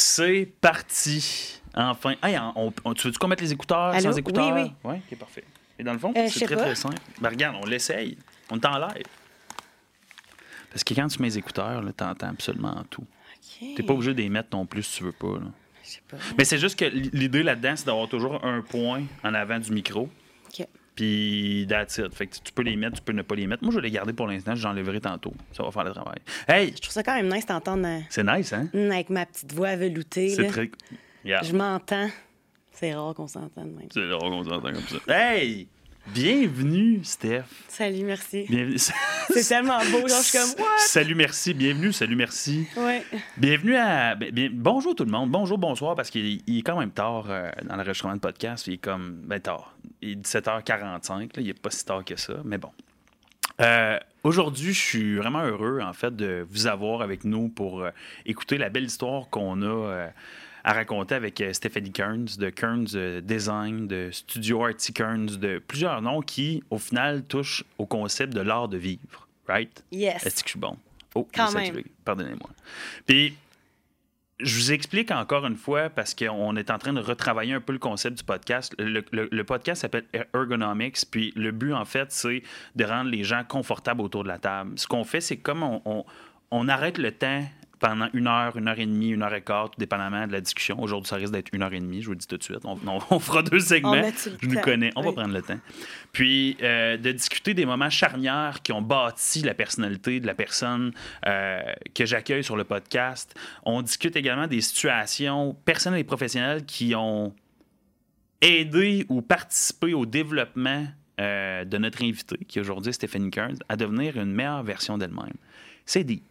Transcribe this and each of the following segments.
C'est parti. Enfin. Hey, on, on- tu veux-tu qu'on mette les écouteurs Allô? sans écouteurs? Oui, oui. ok, parfait. Et dans le fond, Euh, c'est très, pas. très simple. Ben, regarde, on l'essaye. On est en live. Parce que quand tu mets les écouteurs, là, t'entends absolument tout. OK. T'es pas obligé de les mettre non plus si tu veux pas. là. Pas. Mais c'est juste que l'idée là-dedans, c'est d'avoir toujours un point en avant du micro. Puis that's it. Fait que tu peux les mettre, tu peux ne pas les mettre. Moi, je vais les garder pour l'instant, j'enlèverai tantôt. Ça va faire le travail. Hey! Je trouve ça quand même nice d'entendre euh, C'est nice, hein? hum, avec ma petite voix veloutée. C'est très. Yeah. Je m'entends. C'est rare qu'on s'entende même. C'est rare qu'on s'entend comme ça. Hey! Bienvenue, Steph. Salut, merci. Bienvenue. C'est tellement beau, genre je suis comme what? Salut, merci. Bienvenue, salut, merci. Ouais. Bienvenue à. ben, bien- bonjour tout le monde. Bonjour, bonsoir, parce qu'il est- est quand même tard euh, dans l'enregistrement de podcast. Il est comme. Ben, tard. Il est 17h45. là. il n'est pas si tard que ça, mais bon. Euh, Aujourd'hui, je suis vraiment heureux, en fait, de vous avoir avec nous pour euh, écouter la belle histoire qu'on a euh, à raconter avec euh, Stephanie Kearns de Kearns euh, Design, de Studio Artie Kearns, de plusieurs noms qui, au final, touchent au concept de l'art de vivre. Right? Yes. Est-ce que je suis bon? Oh, Quand même. Pardonnez-moi. Puis, je vous explique encore une fois parce qu'on est en train de retravailler un peu le concept du podcast. Le, le- le podcast s'appelle Ergonomics, puis le but, en fait, c'est de rendre les gens confortables autour de la table. Ce qu'on fait, c'est comme on, on- on arrête le temps pendant une heure, une heure et demie, une heure et quart, tout dépendamment de la discussion. Aujourd'hui, ça risque d'être une heure et demie, je vous le dis tout de suite. On, on- on fera deux segments. Je nous connais, on va prendre le temps. Puis, euh, de discuter des moments charnières qui ont bâti la personnalité de la personne euh, que j'accueille sur le podcast. On discute également des situations personnelles et professionnelles qui ont aidé ou participé au développement euh, de notre invité, qui aujourd'hui est Stéphanie Kearns, à devenir une meilleure version d'elle-même. C'est deep.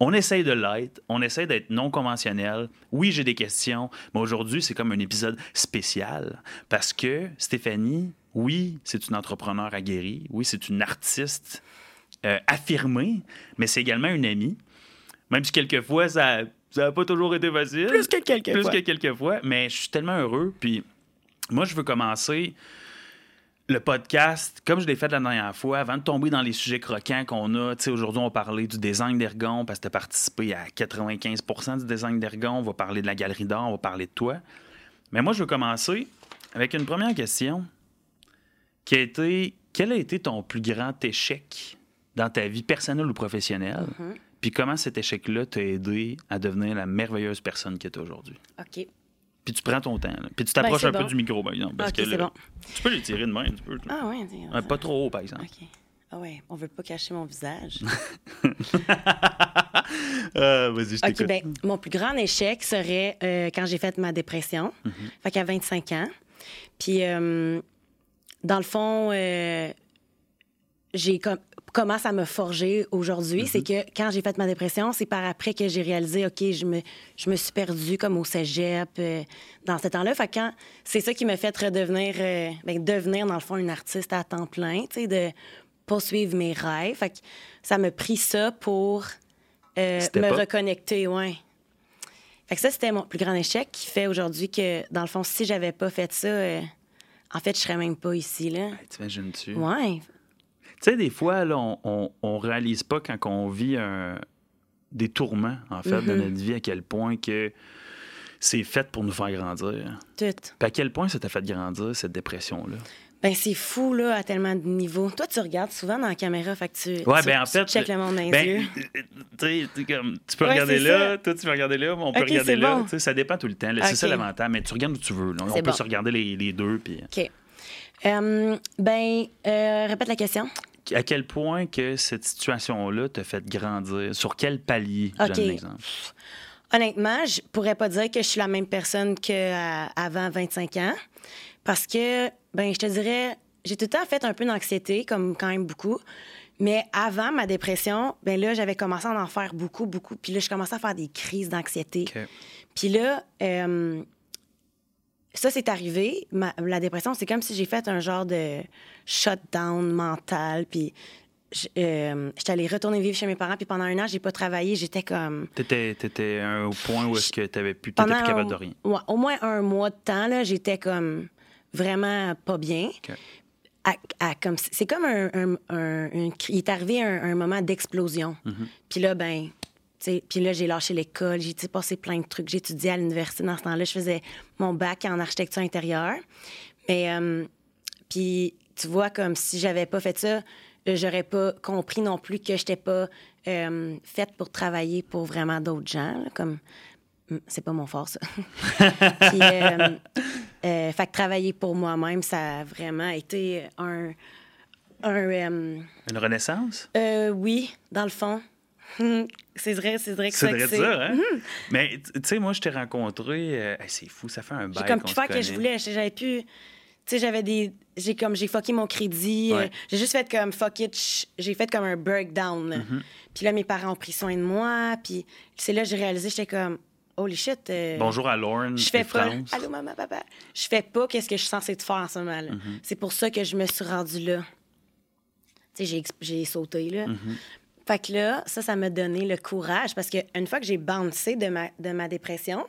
On essaye de l'être, on essaye d'être non conventionnel. Oui, j'ai des questions, mais aujourd'hui, c'est comme un épisode spécial parce que Stéphanie, oui, c'est une entrepreneur aguerrie, oui, c'est une artiste euh, affirmée, mais c'est également une amie. Même si quelquefois, ça n'a pas toujours été facile. Plus que quelques Plus fois. que quelques fois, mais je suis tellement heureux. Puis moi, je veux commencer le podcast, comme je l'ai fait la dernière fois, avant de tomber dans les sujets croquants qu'on a. Tu sais, aujourd'hui, on va parler du design d'Ergon parce que tu as participé à 95% du design d'Ergon. On va parler de la galerie d'art, on va parler de toi. Mais moi, je veux commencer avec une première question qui a été quel a été ton plus grand échec dans ta vie personnelle ou professionnelle? Mhm. Puis comment cet échec-là t'a aidé à devenir la merveilleuse personne que tu es aujourd'hui? OK. Puis tu prends ton temps. là. Puis tu t'approches Ben, un c'est peu du micro, par exemple. Parce OK, que c'est là, bon. tu peux les tirer de main. Tu peux. Ah dis- Ouais, pas trop haut, par exemple. OK. Ah ouais, on veut pas cacher mon visage. Euh, Vas-y, je OK, t'écoute. ben, mon plus grand échec serait euh, quand j'ai fait ma dépression, Mhm. fait qu'à 25 ans. Puis, euh, dans le fond, j'ai com- comment ça me forger aujourd'hui, c'est que quand j'ai fait ma dépression, c'est par après que j'ai réalisé, OK, je me, je me suis perdue comme au cégep euh, dans ce temps-là. Fait que quand c'est ça qui m'a fait redevenir, euh, ben, devenir, dans le fond, une artiste à temps plein, tu sais, de poursuivre mes rêves. Fait que ça m'a pris ça pour euh, me reconnecter, ouais. Fait que ça, c'était mon plus grand échec qui fait aujourd'hui que, dans le fond, si j'avais pas fait ça, en fait, je serais même pas ici, là. Hey, T'imagines-tu? Ouais. Tu sais, des fois, là, on, on, on réalise pas quand on vit un- des tourments, en fait, Mhm. de notre vie, à quel point que c'est fait pour nous faire grandir. Tout. Puis à quel point ça t'a fait grandir, cette dépression-là? Ben, c'est fou, là, à tellement de niveaux. Toi, tu regardes souvent dans la caméra, fait que tu, Ouais, tu, ben en tu fait. checkes le monde dans les ben, yeux. euh, tu tu comme, tu peux Ouais, regarder là, ça. toi, tu peux regarder là, on peut regarder là. bon. Tu Ça dépend tout le temps. là. C'est ça l'avantage. Mais tu regardes où tu veux. là. On peut bon. se regarder les, les deux. Puis OK. Euh, ben, euh, répète la question. À quel point que cette situation-là t'a fait grandir? Sur quel palier? Je Ok. donne un exemple. Honnêtement, je pourrais pas dire que je suis la même personne qu'avant 25 ans. Parce que, ben, je te dirais, j'ai tout le temps fait un peu d'anxiété, comme quand même beaucoup. Mais avant ma dépression, ben là, j'avais commencé à en faire beaucoup, beaucoup. Puis là, je commençais à faire des crises d'anxiété. Puis là, euh, ça, c'est arrivé. Ma- la dépression, c'est comme si j'ai fait un genre de shutdown mental. Puis euh, j'étais allée retourner vivre chez mes parents. Puis pendant un an, j'ai pas travaillé. J'étais comme. T'étais, t'étais au point où est-ce que t'avais plus, plus capable de rien. ouais, au moins un mois de temps, là, j'étais comme vraiment pas bien. À- à- comme, c'est comme un, un- un- un- Il est arrivé un, moment d'explosion. Mm-hmm. Puis là, ben, Puis là, j'ai lâché l'école, j'ai passé plein de trucs. J'étudiais à l'université dans ce temps-là. Je faisais mon bac en architecture intérieure. Mais, euh, puis, tu vois, comme si j'avais pas fait ça, euh, j'aurais pas compris non plus que j'étais pas euh, faite pour travailler pour vraiment d'autres gens. là, comme, hum, c'est pas mon fort, ça. puis, euh, fait que travailler pour moi-même, ça a vraiment été un. un Une renaissance? oui, dans le fond. c'est vrai, c'est vrai que C'est vrai c'est. ça, hein? Mais tu sais, moi, je t'ai rencontré. euh, hey, c'est fou, ça fait un bail. J'ai comme pu faire que je voulais. J'avais pu. Tu sais, j'avais des. J'ai comme. J'ai fucké mon crédit. euh, j'ai juste fait comme fuck it. J'ai fait comme un breakdown. là. Mm-hmm. Puis là, mes parents ont pris soin de moi. Puis c'est là que j'ai réalisé, j'étais comme. Holy shit. euh, Bonjour à Lauren Je fais pas. France. Allô, maman, papa. Je fais pas qu'est-ce que je suis censée te faire en ce moment. Mm-hmm. C'est pour ça que je me suis rendue là. Tu sais, j'ai sauté, là. Mm-hmm. Fait que là, ça, ça m'a donné le courage parce qu'une fois que j'ai bouncé de ma, de ma dépression,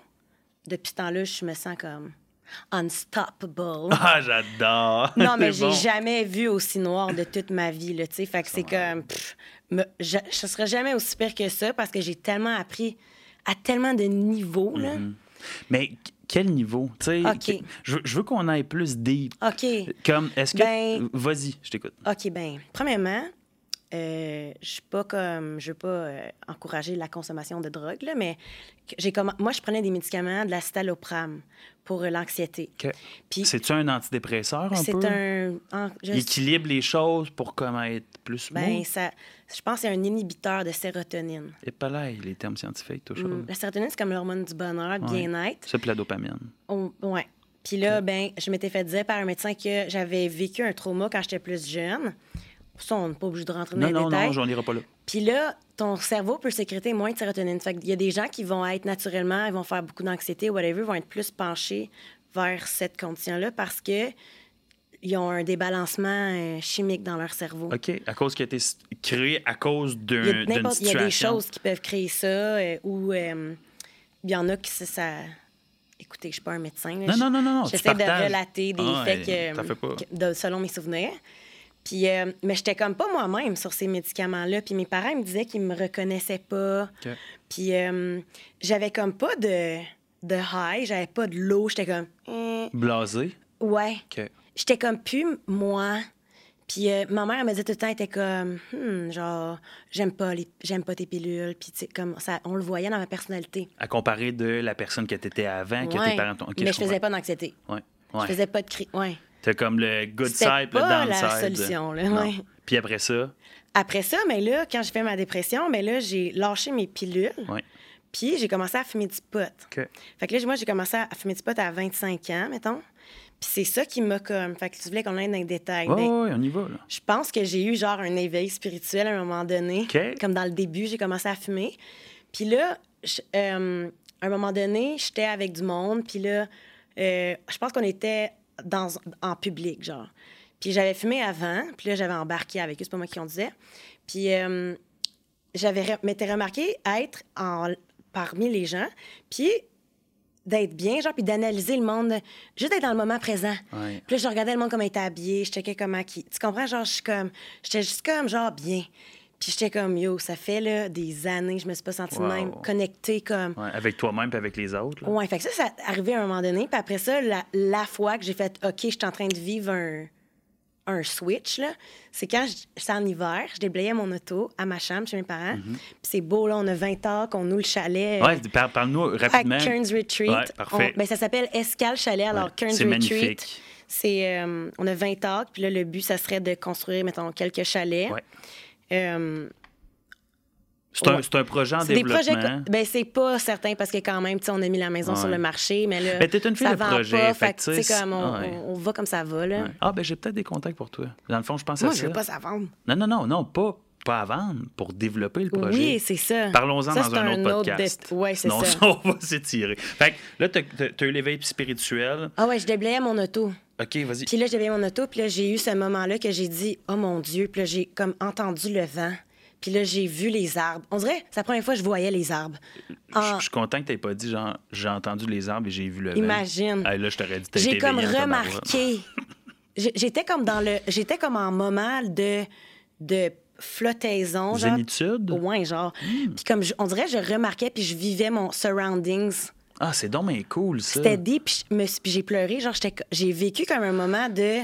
depuis ce temps-là, je me sens comme unstoppable. Ah, j'adore! Non, mais j'ai bon. jamais vu aussi noir de toute ma vie, là, tu sais. Fait que c'est comme... pff, me- je, je serais jamais aussi pire que ça parce que j'ai tellement appris à tellement de niveaux, là. Mais qu- quel niveau? Tu sais, je veux qu'on aille plus deep. OK. Comme, est-ce que. Ben- Vas-y, je t'écoute. OK, ben premièrement, euh, je suis pas comme... Je veux pas euh, encourager la consommation de drogue, là, mais que j'ai comme... Moi, je prenais des médicaments, de la citalopram pour euh, l'anxiété. C'est-tu un antidépresseur un c'est peu? un... en- je- Il équilibre les choses pour comme être plus ben, ça... Je pense que c'est un inhibiteur de sérotonine. Et pas là, les termes scientifiques, toujours. Mm, La sérotonine, c'est comme l'hormone du bonheur, du bien-être. C'est la dopamine. On- ouais. Puis là, ben, je m'étais fait dire par un médecin que j'avais vécu un trauma quand j'étais plus jeune. Ça, on n'est pas obligé de rentrer dans Non, les non, détails. non, j'en irai pas là. Puis là, ton cerveau peut sécréter moins de sérotonine. Fait qu'il y a des gens qui vont être naturellement, ils vont faire beaucoup d'anxiété, whatever, vont être plus penchés vers cette condition-là parce que ils ont un débalancement euh, chimique dans leur cerveau. OK. À cause qu'il a été créé à cause Il d'une n'importe- il y a des situation. choses qui peuvent créer ça euh, ou euh, il y en a qui ça, ça- Écoutez, je suis pas un médecin. là. Non, non, non, non, non, J'essaie de relater des Ah, faits que- pas. que- de- selon mes souvenirs. Puis, euh, mais j'étais comme pas moi-même sur ces médicaments-là. Puis mes parents ils me disaient qu'ils me reconnaissaient pas. Puis euh, j'avais comme pas de, de high, j'avais pas de low. J'étais comme, eh, Blasé? ouais. J'étais comme plus moi. Puis euh, ma mère elle me disait tout le temps, elle était comme, Hmm, genre, j'aime pas, les, j'aime pas tes pilules. Puis comme ça, on le voyait dans ma personnalité. À comparer de la personne que tu étais avant, que Ouais. tes parents t'ont. Mais je, comprends. faisais pas d'anxiété. Ouais. Je Ouais. faisais pas de cri. Ouais. T'as comme le good side, le pas downside. la solution, là, ouais. Puis après ça, Après ça, mais là, quand j'ai fait ma dépression, mais là, j'ai lâché mes pilules. ouais. Puis j'ai commencé à fumer du pot. Fait que là, moi, j'ai commencé à fumer du pot à 25 ans, mettons. Puis c'est ça qui m'a comme. Fait que tu voulais qu'on aille dans les détails. Ouais, Ben, ouais, on y va, là. Je pense que j'ai eu genre un éveil spirituel à un moment donné. Comme dans le début, j'ai commencé à fumer. Puis là, je- euh, à un moment donné, j'étais avec du monde. Puis là, euh, je pense qu'on était dans, en public, genre. Puis j'avais fumé avant. Puis là, j'avais embarqué avec eux. C'est pas moi qui en disais. Puis euh, j'avais m'étais remarqué être en, parmi les gens. Puis d'être bien, genre, puis d'analyser le monde, juste d'être dans le moment présent. Ouais. Puis là, je regardais le monde comment il était habillé, je checkais comment qui. Tu comprends? Genre, je suis comme. J'étais juste comme, genre, bien. Puis j'étais comme, yo, ça fait, là, des années, je me suis pas sentie Wow. même, connectée comme. Ouais, avec toi-même et avec les autres. là. Ouais, fait que ça, ça arrivé à un moment donné. Puis après ça, la, la fois que j'ai fait, OK, je suis en train de vivre un, un switch, là, c'est quand c'est en hiver, je déblayais mon auto à ma chambre chez mes parents. Puis c'est beau, là, on a 20 heures qu'on noue le chalet. Mm-hmm. Ouais, par- parle-nous à rapidement. Kearns Retreat. Ouais, parfait. On- ben, ça s'appelle Escale Chalet. Alors, Ouais, Kearns c'est Retreat, magnifique. c'est... euh, on a 20 acres, puis là, le but, ça serait de construire, mettons, quelques chalets. Ouais. Euh, C'est un, Ouais. c'est un projet en c'est des projets... développement. que- Ben, c'est pas certain, parce que quand même, tu sais, on a mis la maison Ouais. sur le marché, mais là, Ben, t'es une fille ça de projet, pas. fait que, comme on, ouais. on- on va comme ça va, là. Ah, ben j'ai peut-être des contacts pour toi. Dans le fond, je pense Moi, à je ça. veux pas ça vendre. Non, non, non, non, pas, pas à vendre, pour développer le projet. Oui, c'est ça. Parlons-en dans un, autre podcast. Ouais, c'est ça. on va s'étirer. Fait que là, t'as as eu l'éveil spirituel. Ah ouais, je déblayais mon auto. OK, vas-y. Puis là, j'avais mon auto, puis là, j'ai eu ce moment-là que j'ai dit, oh mon Dieu, puis là, j'ai comme entendu le vent. Puis là, j'ai vu les arbres. On dirait, c'est la première fois que je voyais les arbres. Je En- je suis content que tu pas dit, genre, j'ai entendu les arbres et j'ai vu le vent. Imagine. Ah, là, je t'aurais dit, J'ai comme remarqué. J'étais comme dans le. J'étais comme en moment de, de flottaison. Genre, Zénitude? ouais, genre. Puis comme, je- on dirait, je remarquais, puis je vivais mon surroundings. Ah, c'est donc bien cool, ça. C'était deep, puis j'ai pleuré. Genre, j'ai vécu comme un moment de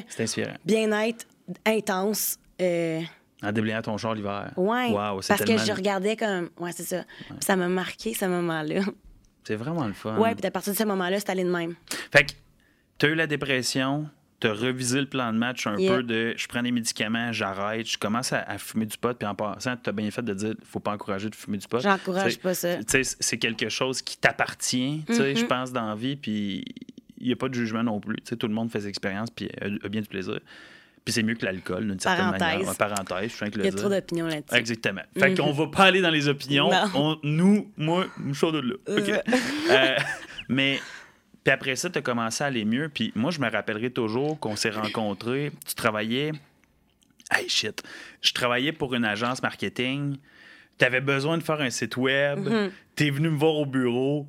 bien-être intense. Euh, En déblayant ton char l'hiver. ouais. Wow, parce tellement... que je regardais comme. Ouais, c'est ça. Puis ça m'a marqué, ce moment-là. C'est vraiment le fun. Ouais, puis à partir de ce moment-là, c'est allé de même. Fait que t'as eu la dépression, t'as revisé le plan de match un Yeah. peu de je prends des médicaments, j'arrête, je commence à, à fumer du pot, puis en passant, t'as bien fait de dire faut pas encourager de fumer du pot. J'encourage pas ça. tu c'est quelque chose qui t'appartient, tu sais, Mm-hmm. je pense, dans la vie, puis il n'y a pas de jugement non plus. Tu sais, tout le monde fait ses expériences, puis a, a bien du plaisir. Puis c'est mieux que l'alcool, d'une certaine manière. Ouais, parenthèse, je suis Il y a trop d'opinions là-dessus. Exactement. Fait qu'on va pas aller dans les opinions. On- nous, moi, je sors de là. OK? Euh, mais, puis après ça, tu as commencé à aller mieux. Puis moi, je me rappellerai toujours qu'on s'est rencontrés. Tu travaillais. Hey, shit. Je travaillais pour une agence marketing. Tu avais besoin de faire un site web. Mm-hmm. Tu es venu me voir au bureau.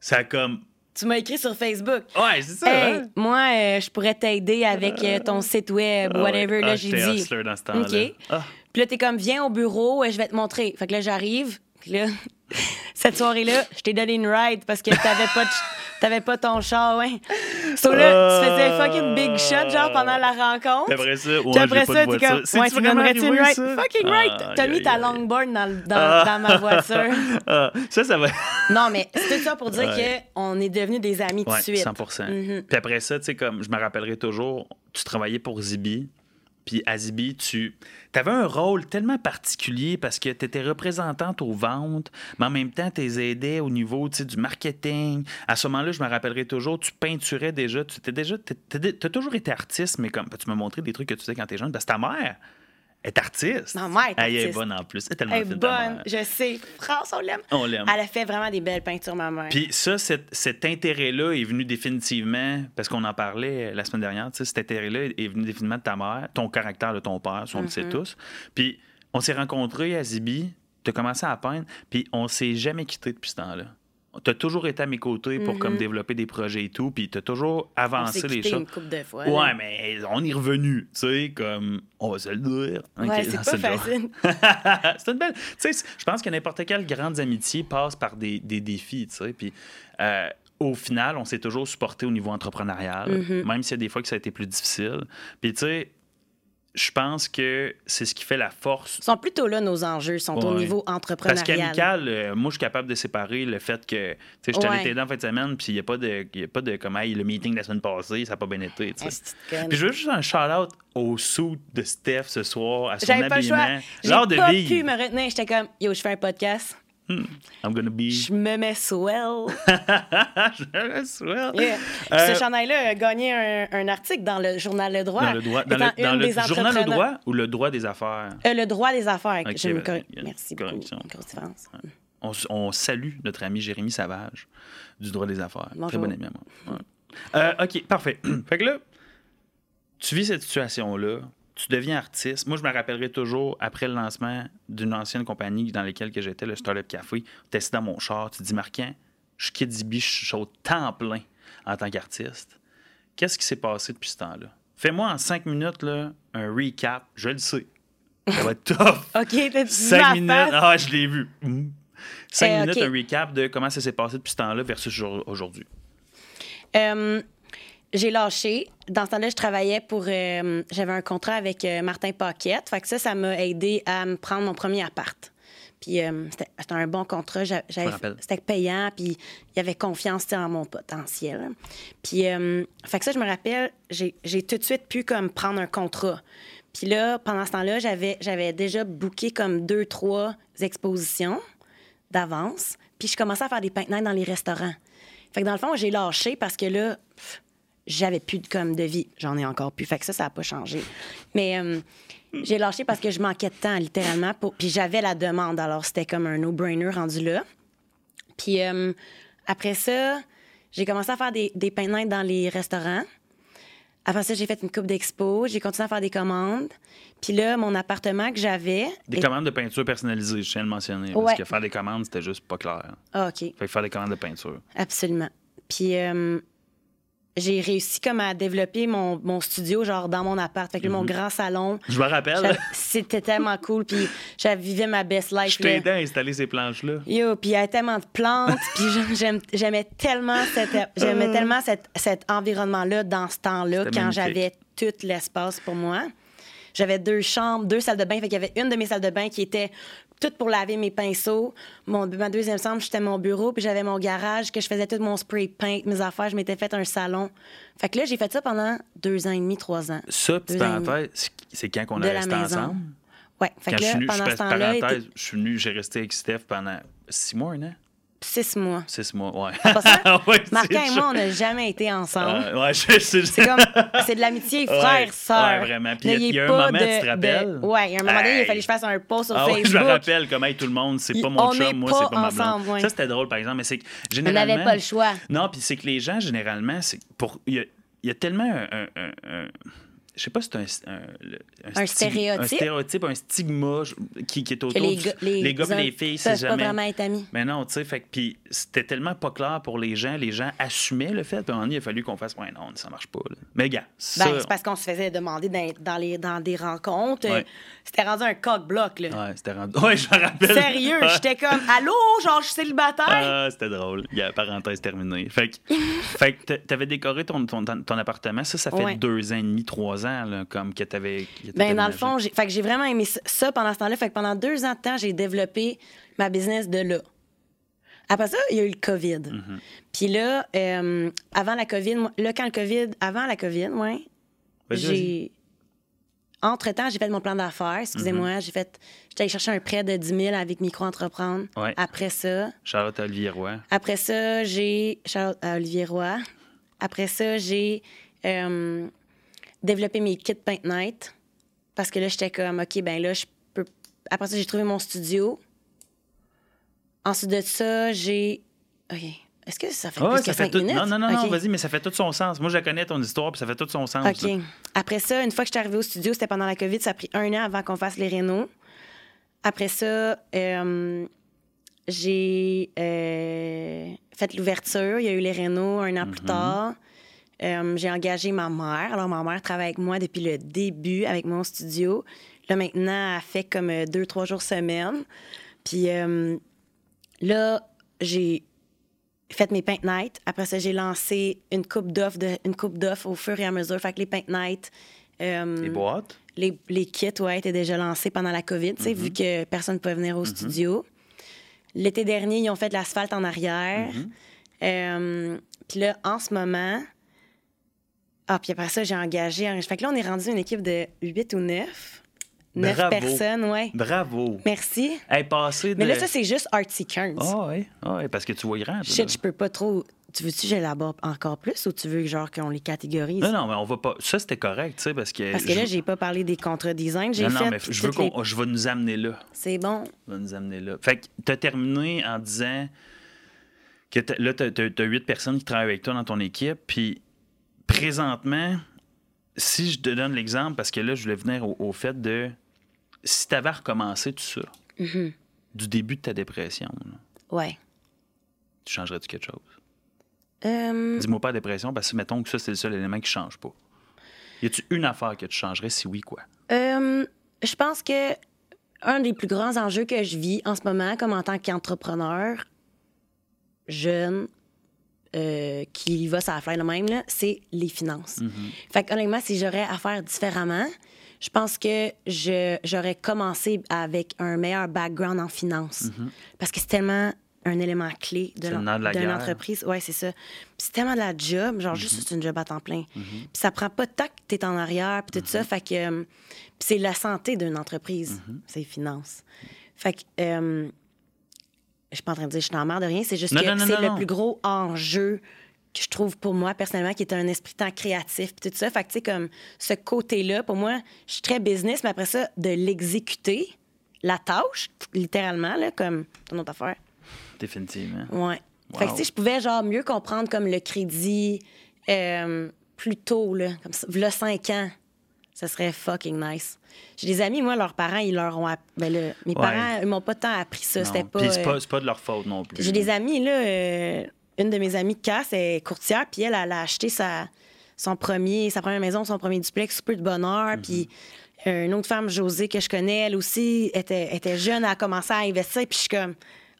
Ça a comme. Tu m'as écrit sur Facebook. Ouais, c'est ça. Hey, hein? moi, euh, je pourrais t'aider avec euh, ton site web, Ah ouais. whatever. Ah, Là, j'ai j'étais dit. hustler dans ce temps-là. OK. Ah. Puis là, t'es comme, viens au bureau, euh, je vais te montrer. Fait que là, j'arrive. Puis là, cette soirée-là, je t'ai donné une ride parce que t'avais pas, de t'avais pas ton char, ouais. So là, tu faisais fucking big shot, genre, pendant la rencontre. Après ça, ouais, après ça, t'es comme, ouais, tu donnerais-tu une ça? Fucking Ah, right! T'as aïe, mis ta aïe. longboard dans, dans, Ah. dans ma voiture. Ah, ça, ça va. Non, mais c'est tout ça pour dire qu'on est devenus des amis tout de suite. 100 Mhm. Puis après ça, tu sais, comme je me rappellerai toujours, tu travaillais pour Zibi. Puis Zibi, tu avais un rôle tellement particulier parce que tu étais représentante aux ventes, mais en même temps, tu les aidais au niveau du marketing. À ce moment-là, je me rappellerai toujours, tu peinturais déjà. Tu étais déjà, as toujours été artiste, mais comme tu m'as montré des trucs que tu faisais quand tu es jeune. Parce que ta mère est artiste. Ma mère est Elle est artiste. bonne en plus. Elle est tellement Elle est bonne, mère. je sais. France, on l'aime. On l'aime. Elle a fait vraiment des belles peintures, ma mère. Puis ça, cet, cet intérêt-là est venu définitivement, parce qu'on en parlait la semaine dernière, tu sais, cet intérêt-là est venu définitivement de ta mère, ton caractère de ton père, ça, on le sait tous. Puis on s'est rencontrés à Zibi, tu as commencé à peindre, puis on s'est jamais quitté depuis ce temps-là. Tu as toujours été à mes côtés pour comme développer des projets et tout, puis tu as toujours Mm-hmm. on avancé s'est les choses. une couple de fois. là. Ouais, mais on est revenu, tu sais, comme on va se le dire. Ouais, c'est pas facile. c'est une belle. Tu sais, je pense que n'importe quelle grande amitié passe par des, des défis, tu sais. Puis euh, au final, on s'est toujours supporté au niveau entrepreneurial, Mm-hmm. même s'il y a des fois que ça a été plus difficile. Puis tu sais, je pense que c'est ce qui fait la force. Ils sont plutôt là, nos enjeux, sont au niveau Parce entrepreneurial. qu'amical, euh, moi, je suis capable de séparer le fait que, tu sais, je Ouais. t'aider en fin de semaine, puis il n'y a pas de, il y a pas de, comme, hey, le meeting de la semaine passée, ça n'a pas bien été, tu sais. Puis je veux juste un shout-out au sou de Steph ce soir, à son J'avais pas le choix. habillement. J'ai de pas pu me retenir. J'étais comme, yo, je fais un podcast. I'm gonna be. Je me mets swell. Je swell. Yeah. Puis Euh, ce chandail-là a gagné un, un article dans le journal Le Droit. Dans le droit, dans le, dans le journal Le droit ou le droit des affaires? Euh, le droit des affaires. Je me ben, Merci beaucoup. correction. Grosse différence. On, salue notre ami Jérémy Savage du droit des affaires. Très Bonjour. bon ami à moi. Ouais. Euh, OK, parfait. fait que là, tu vis cette situation-là, tu deviens artiste. Moi, je me rappellerai toujours, après le lancement d'une ancienne compagnie dans laquelle que j'étais, le Startup Café, tu assis dans mon char, tu te dis, Marquant, je quitte Zibi, je suis au temps plein en tant qu'artiste. Qu'est-ce qui s'est passé depuis ce temps-là? Fais-moi en cinq minutes là, un recap. Je le sais. Ça va être tough. OK, t'as dit Cinq minutes. face. Ah, je l'ai vu. Mm. Cinq Euh, minutes, un recap de comment ça s'est passé depuis ce temps-là versus jour- aujourd'hui. Euh, j'ai lâché. Dans ce temps-là, je travaillais pour. euh, J'avais un contrat avec euh, Martin Paquette. Fait que ça, ça m'a aidé à me prendre mon premier appart. Puis euh, c'était un bon contrat. C'était payant. Puis il y avait confiance en mon potentiel. Puis, fait que ça, je me rappelle, j'ai tout de suite pu comme prendre un contrat. Puis là, pendant ce temps-là, j'avais déjà booké comme deux, trois expositions d'avance. Puis je commençais à faire des paintings dans les restaurants. Fait que dans le fond, j'ai lâché parce que là, pff, j'avais plus de, comme de vie. J'en ai encore plus. Fait que ça, ça n'a pas changé. Mais euh, j'ai lâché parce que je manquais de temps, littéralement. Pour... Puis j'avais la demande. Alors, c'était comme un no-brainer rendu là. Puis euh, après ça, j'ai commencé à faire des, des dans les restaurants. Après ça, j'ai fait une coupe d'expo. J'ai continué à faire des commandes. Puis là, mon appartement que j'avais... Des est- commandes de peinture personnalisées, je tiens à le mentionner. Parce que faire des commandes, c'était juste pas clair. Ah, OK. Fait que faire des commandes de peinture. Absolument. Puis, euh, j'ai réussi comme à développer mon, mon studio, genre dans mon appart. Fait que mon grand salon. Je me rappelle. C'était tellement cool. Puis je vivais ma best life. Je là. t'ai aidé à installer ces planches-là. Yo, puis il y avait tellement de plantes, puis j'aimais tellement cette, j'aimais tellement cette- cet environnement-là dans ce temps-là quand j'avais tout l'espace pour moi. J'avais deux chambres, deux salles de bain, fait qu'il y avait une de mes salles de bain qui était toute pour laver mes pinceaux. Mon, ma deuxième chambre, c'était mon bureau, puis j'avais mon garage que je faisais tout mon spray paint, mes affaires, je m'étais fait un salon. Fait que là, j'ai fait ça pendant deux ans et demi, trois ans. Ça, petite parenthèse, c'est- quand qu'on a resté ensemble? Ouais, fait Quand que je suis là, venu, je pendant ce temps-là, parenthèse, était je suis venu, j'ai resté avec Steph pendant six mois, non? Six mois. Six mois, ouais. Ça? Ouais, Martin et moi, on n'a jamais été ensemble. Euh, ouais, je sais. C'est comme, c'est de l'amitié frère-sœur. ouais, vraiment. Puis il y a- un moment, de- tu te rappelles? de- ouais, il y a un moment donné, il fallu que je fasse un post sur Ah ouais, Facebook. je me rappelle comme hey, tout le monde, c'est pas mon on chum, moi c'est pas ma blonde. ensemble, ouais. Ça c'était drôle par exemple, mais c'est que On généralement n'avait pas le choix. Non, puis c'est que les gens généralement c'est pour il y a, il y a tellement un, un- un- un- je sais pas si c'est un, un, Un stéréotype? un stéréotype, un stigma qui, qui est autour les, les, les gars et les filles, c'est pas jamais vraiment être amis. mais non, tu sais, fait que puis c'était tellement pas clair pour les gens, les gens assumaient le fait, puis à un moment donné, il a fallu qu'on fasse ouais non, ça marche pas. là. Mais gars, ça Ben, c'est parce qu'on se faisait demander dans, dans les, dans des rencontres. Ouais. C'était rendu un coq-bloc, là. Ouais, c'était rendu. Ouais, je me rappelle. Sérieux, j'étais comme, allô, genre, je suis célibataire. Ah, c'était drôle. Il y a parenthèse terminée. Fait que, fait que t'a- t'avais décoré ton, ton, ton appartement. Ça, ça fait Ouais. deux ans et demi, trois ans, là, comme que que t'avais Ben, dans le fond, j'ai, fait que j'ai vraiment aimé ça, pendant ce temps-là. Fait que pendant deux ans de temps, j'ai développé ma business de là. Après ça, il y a eu le COVID. Mm-hmm. Puis là, euh, avant la COVID, là, quand le COVID, avant la COVID, ouais, Vas-y, j'ai. Entre-temps, j'ai fait mon plan d'affaires, excusez-moi. J'ai fait. J'étais allée chercher un prêt de 10 000 avec Micro-entreprendre. Ouais. Après ça, Charlotte Olivier Roy. après ça, j'ai. Charlotte à Olivier Roy. Après ça, j'ai euh, développé mes kits Paint Night. Parce que là, j'étais comme, OK, ben là, je peux. Après ça, j'ai trouvé mon studio. Ensuite de ça, j'ai. OK. Est-ce que ça fait Ah plus que ça fait tout. minutes? Non, non, non, non, vas-y, mais ça fait tout son sens. Moi, je connais ton histoire, puis ça fait tout son sens. ça. OK. Après ça, une fois que je suis arrivée au studio, c'était pendant la COVID, ça a pris un an avant qu'on fasse les rénaux. Après ça, euh, j'ai euh, fait l'ouverture. Il y a eu les rénaux un an plus tard. Euh, j'ai engagé ma mère. Alors, ma mère travaille avec moi depuis le début avec mon studio. Là, maintenant, elle fait comme euh, deux, trois jours semaine. Puis euh, là, j'ai fait mes paint nights. Après ça, j'ai lancé une coupe d'offres une coupe d'offres au fur et à mesure. Fait que les paint nights, euh, Les boîtes? les, les kits ouais, étaient déjà lancés pendant la COVID, Mm-hmm. vu que personne ne pouvait venir au studio. L'été dernier, ils ont fait de l'asphalte en arrière. Mm-hmm. Puis là, en ce moment... Ah, puis après ça, j'ai engagé... Fait que là, on est rendu une équipe de 8 ou 9. 9 Bravo. personnes, ouais. Bravo. Merci. Hey, de. Mais là, ça, c'est juste Artsy Kearns. Ah, ouais. Ah, ouais, parce que tu vois grand. Shit, je peux pas trop... Tu veux-tu que j'élabore encore plus ou tu veux genre qu'on les catégorise? Non, non, mais on va pas. Ça, c'était correct, tu sais, parce que. Parce que je- là, j'ai pas parlé des contre-designs. J'ai Non, fait non, mais je veux les- qu'on. Je vais nous amener là. C'est bon. va nous amener là. Fait que tu as terminé en disant que t'as- là, tu as, huit personnes qui travaillent avec toi dans ton équipe. Puis présentement, si je te donne l'exemple, parce que là, je voulais venir au, au fait de si tu avais recommencé tout ça, Mm-hmm. du début de ta dépression, là, Ouais. tu changerais-tu quelque chose? Euh, Dis-moi pas la dépression, parce que mettons que ça, c'est le seul élément qui change pas. Y a-tu une affaire que tu changerais? Si oui, quoi? euh, je pense que un des plus grands enjeux que je vis en ce moment, comme en tant qu'entrepreneur jeune, euh, qui va ça faire le même, c'est les finances. Fait que, honnêtement, si j'aurais à faire différemment, je pense que j'aurais commencé avec un meilleur background en finance. Parce que c'est tellement un élément clé de C'est le l'en- nerf de la d'une guerre. entreprise. Oui, c'est ça. Puis c'est tellement de la job, genre juste c'est une job à temps plein. Puis ça prend pas de temps que t'es en arrière, puis tout ça. Fait que euh, puis c'est la santé d'une entreprise, c'est les finances. Fait que euh, je suis pas en train de dire que je suis en marre de rien, c'est juste Non, que c'est le plus gros enjeu que je trouve pour moi personnellement qui est un esprit temps créatif puis tout ça. Fait que tu sais comme ce côté-là pour moi je suis très business mais après ça de l'exécuter la tâche littéralement là comme une autre affaire. Définitivement. ouais. Fait que tu sais je pouvais genre mieux comprendre comme le crédit euh, plus tôt là comme ça là 5 ans ça serait fucking nice j'ai des amis moi leurs parents ils leur ont app- ben là, mes Ouais. parents ils m'ont pas tant appris ça c'était pas, Puis c'est euh, pas, c'est pas de leur faute non plus. j'ai des amis, là, euh, une de mes amies, Cass, est courtière, puis elle, elle a acheté sa, son premier, sa première maison, son premier duplex, super de bonheur, puis une autre femme, Josée, que je connais, elle aussi était, était jeune, elle a commencé à investir, puis je suis comme,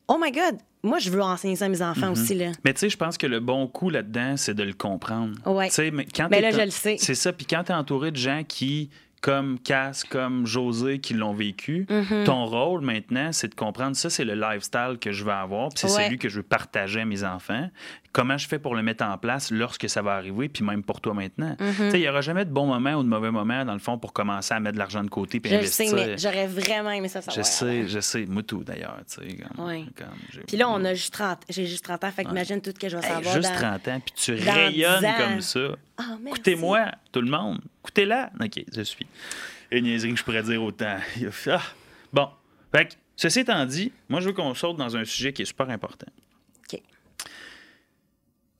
oh my God, moi, je veux enseigner ça à mes enfants aussi. Là. Mais tu sais, je pense que le bon coup là-dedans, c'est de le comprendre. Ouais. Sais, mais quand Mais t'es là, je le sais. C'est ça. Puis quand tu es entouré de gens qui, comme Cass, comme José, qui l'ont vécu, Mm-hmm. ton rôle maintenant, c'est de comprendre ça, c'est le lifestyle que je veux avoir, puis c'est Ouais. celui que je veux partager à mes enfants. Comment je fais pour le mettre en place lorsque ça va arriver, puis même pour toi maintenant. Mm-hmm. Tu sais, il n'y aura jamais de bon moment ou de mauvais moment, dans le fond, pour commencer à mettre de l'argent de côté puis Je investir. sais, mais j'aurais vraiment aimé ça Je savoir. sais, je sais. Moi, tout, d'ailleurs. tu sais, Comme, Ouais. comme Puis là, on a juste 30, j'ai juste 30 ans, fait qu'imagine tout ce que je vais Hey, savoir. juste dans... 30 ans, puis tu rayonnes 10 ans. comme ça. Ah, merci. Écoutez-moi, tout le monde. Écoutez-la. OK, je suis. Une niaiserie que je pourrais dire autant. Ah. Bon. Fait que, ceci étant dit, moi, je veux qu'on saute dans un sujet qui est super important. OK.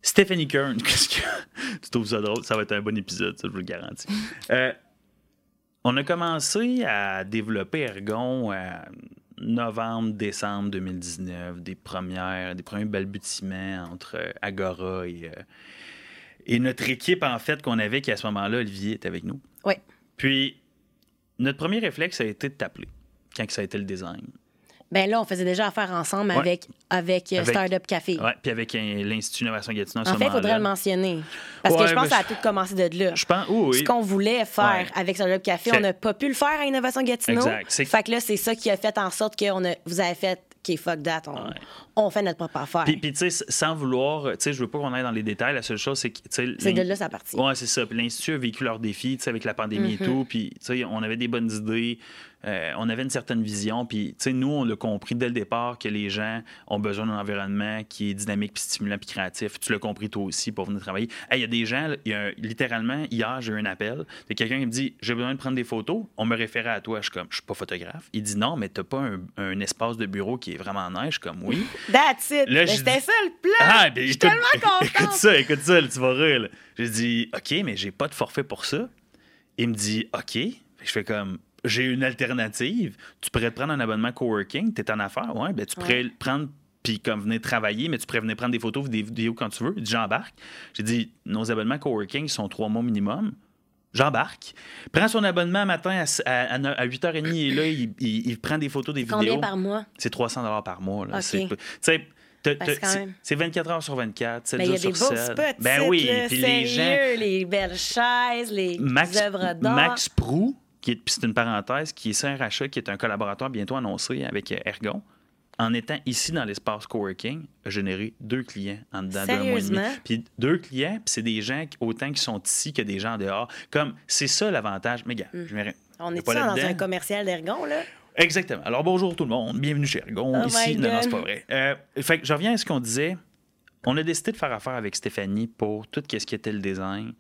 Stephanie Kern, qu'est-ce que tu trouves ça drôle? Ça va être un bon épisode, ça, je vous le garantis. Euh, on a commencé à développer Ergon en novembre, décembre 2019, des premières, des premiers balbutiements entre euh, Agora et, euh, et notre équipe, en fait, qu'on avait, qui à ce moment-là, Olivier était avec nous. Oui. Puis, notre premier réflexe a été de t'appeler quand ça a été le design. Ben là, on faisait déjà affaire ensemble Ouais. avec, avec, euh, Avec- Startup Café. Ouais, puis avec un- l'Institut Innovation Gatineau En fait, il faudrait le mentionner. Parce Ouais, que je pense que ça a tout commencé de là. Je pense, oui, oui. Ce qu'on voulait faire Ouais. avec Startup Café, on n'a pas pu le faire à Innovation Gatineau. Exact. C'est- Fait que là, c'est ça qui a fait en sorte que on a, vous avez fait OK, fuck that, on, Ouais. on fait notre propre affaire. Puis, puis, tu sais, sans vouloir, tu sais, je veux pas qu'on aille dans les détails. La seule chose, c'est que, c'est de là sa partie. Ouais, c'est ça. Puis l'Institut a vécu leurs défis, tu sais, avec la pandémie et tout. Puis, tu sais, on avait des bonnes idées. Euh, on avait une certaine vision. Puis, tu sais, nous, on l'a compris dès le départ que les gens ont besoin d'un environnement qui est dynamique, puis stimulant, puis créatif. Tu l'as compris toi aussi pour venir travailler. Hey, Il y a des gens, y a un- littéralement, hier, j'ai eu un appel. A quelqu'un qui me dit J'ai besoin de prendre des photos. On me référait à toi. Je suis comme Je suis pas photographe. Il dit Non, mais t'as pas un, un espace de bureau qui est vraiment nice. Je suis comme Oui. That's it. C'était ça le plan. Ah, ben, Je suis écoute, tellement contente. écoute ça, écoute ça, tu vas rire. J'ai dit, OK, mais j'ai pas de forfait pour ça. Il me dit, OK. Je fais comme, j'ai une alternative. Tu pourrais te prendre un abonnement coworking, t'es en affaires, ouais, ben tu pourrais le prendre puis comme venir travailler, mais tu pourrais venir prendre des photos, des vidéos quand tu veux. J'embarque. J'ai dit, nos abonnements coworking sont trois mois minimum. J'embarque. Prends son abonnement matin à, à, à 8h30 et là, il, il- il prend des photos, des vidéos. Combien par mois? C'est 300 par mois. Là. C'est, tu sais, t'as- Ben, c'est t'as- quand c'est, même. c'est 24 heures sur 24, 7 Mais il y jours a des sur beaux 7. spots. Ben oui, puis les gens... les belles chaises, les Max, œuvres d'art. Max Prou, puis c'est une parenthèse, qui est CRHA, qui est un collaborateur bientôt annoncé avec euh, Ergon, en étant ici dans l'espace coworking, a généré deux clients en dedans d'un mois et demi. Puis deux clients, puis c'est des gens autant qui sont ici que des gens en dehors. Comme, c'est ça l'avantage. Mais gars, je verrai- Hmm. On est pas dans un commercial d'Ergon, là? Exactement. Alors bonjour tout le monde, bienvenue chez Ergon. Oh Ici, non, non, c'est pas vrai. Euh, fait que je reviens à ce qu'on disait. On a décidé de faire affaire avec Stéphanie pour tout ce qui était le design.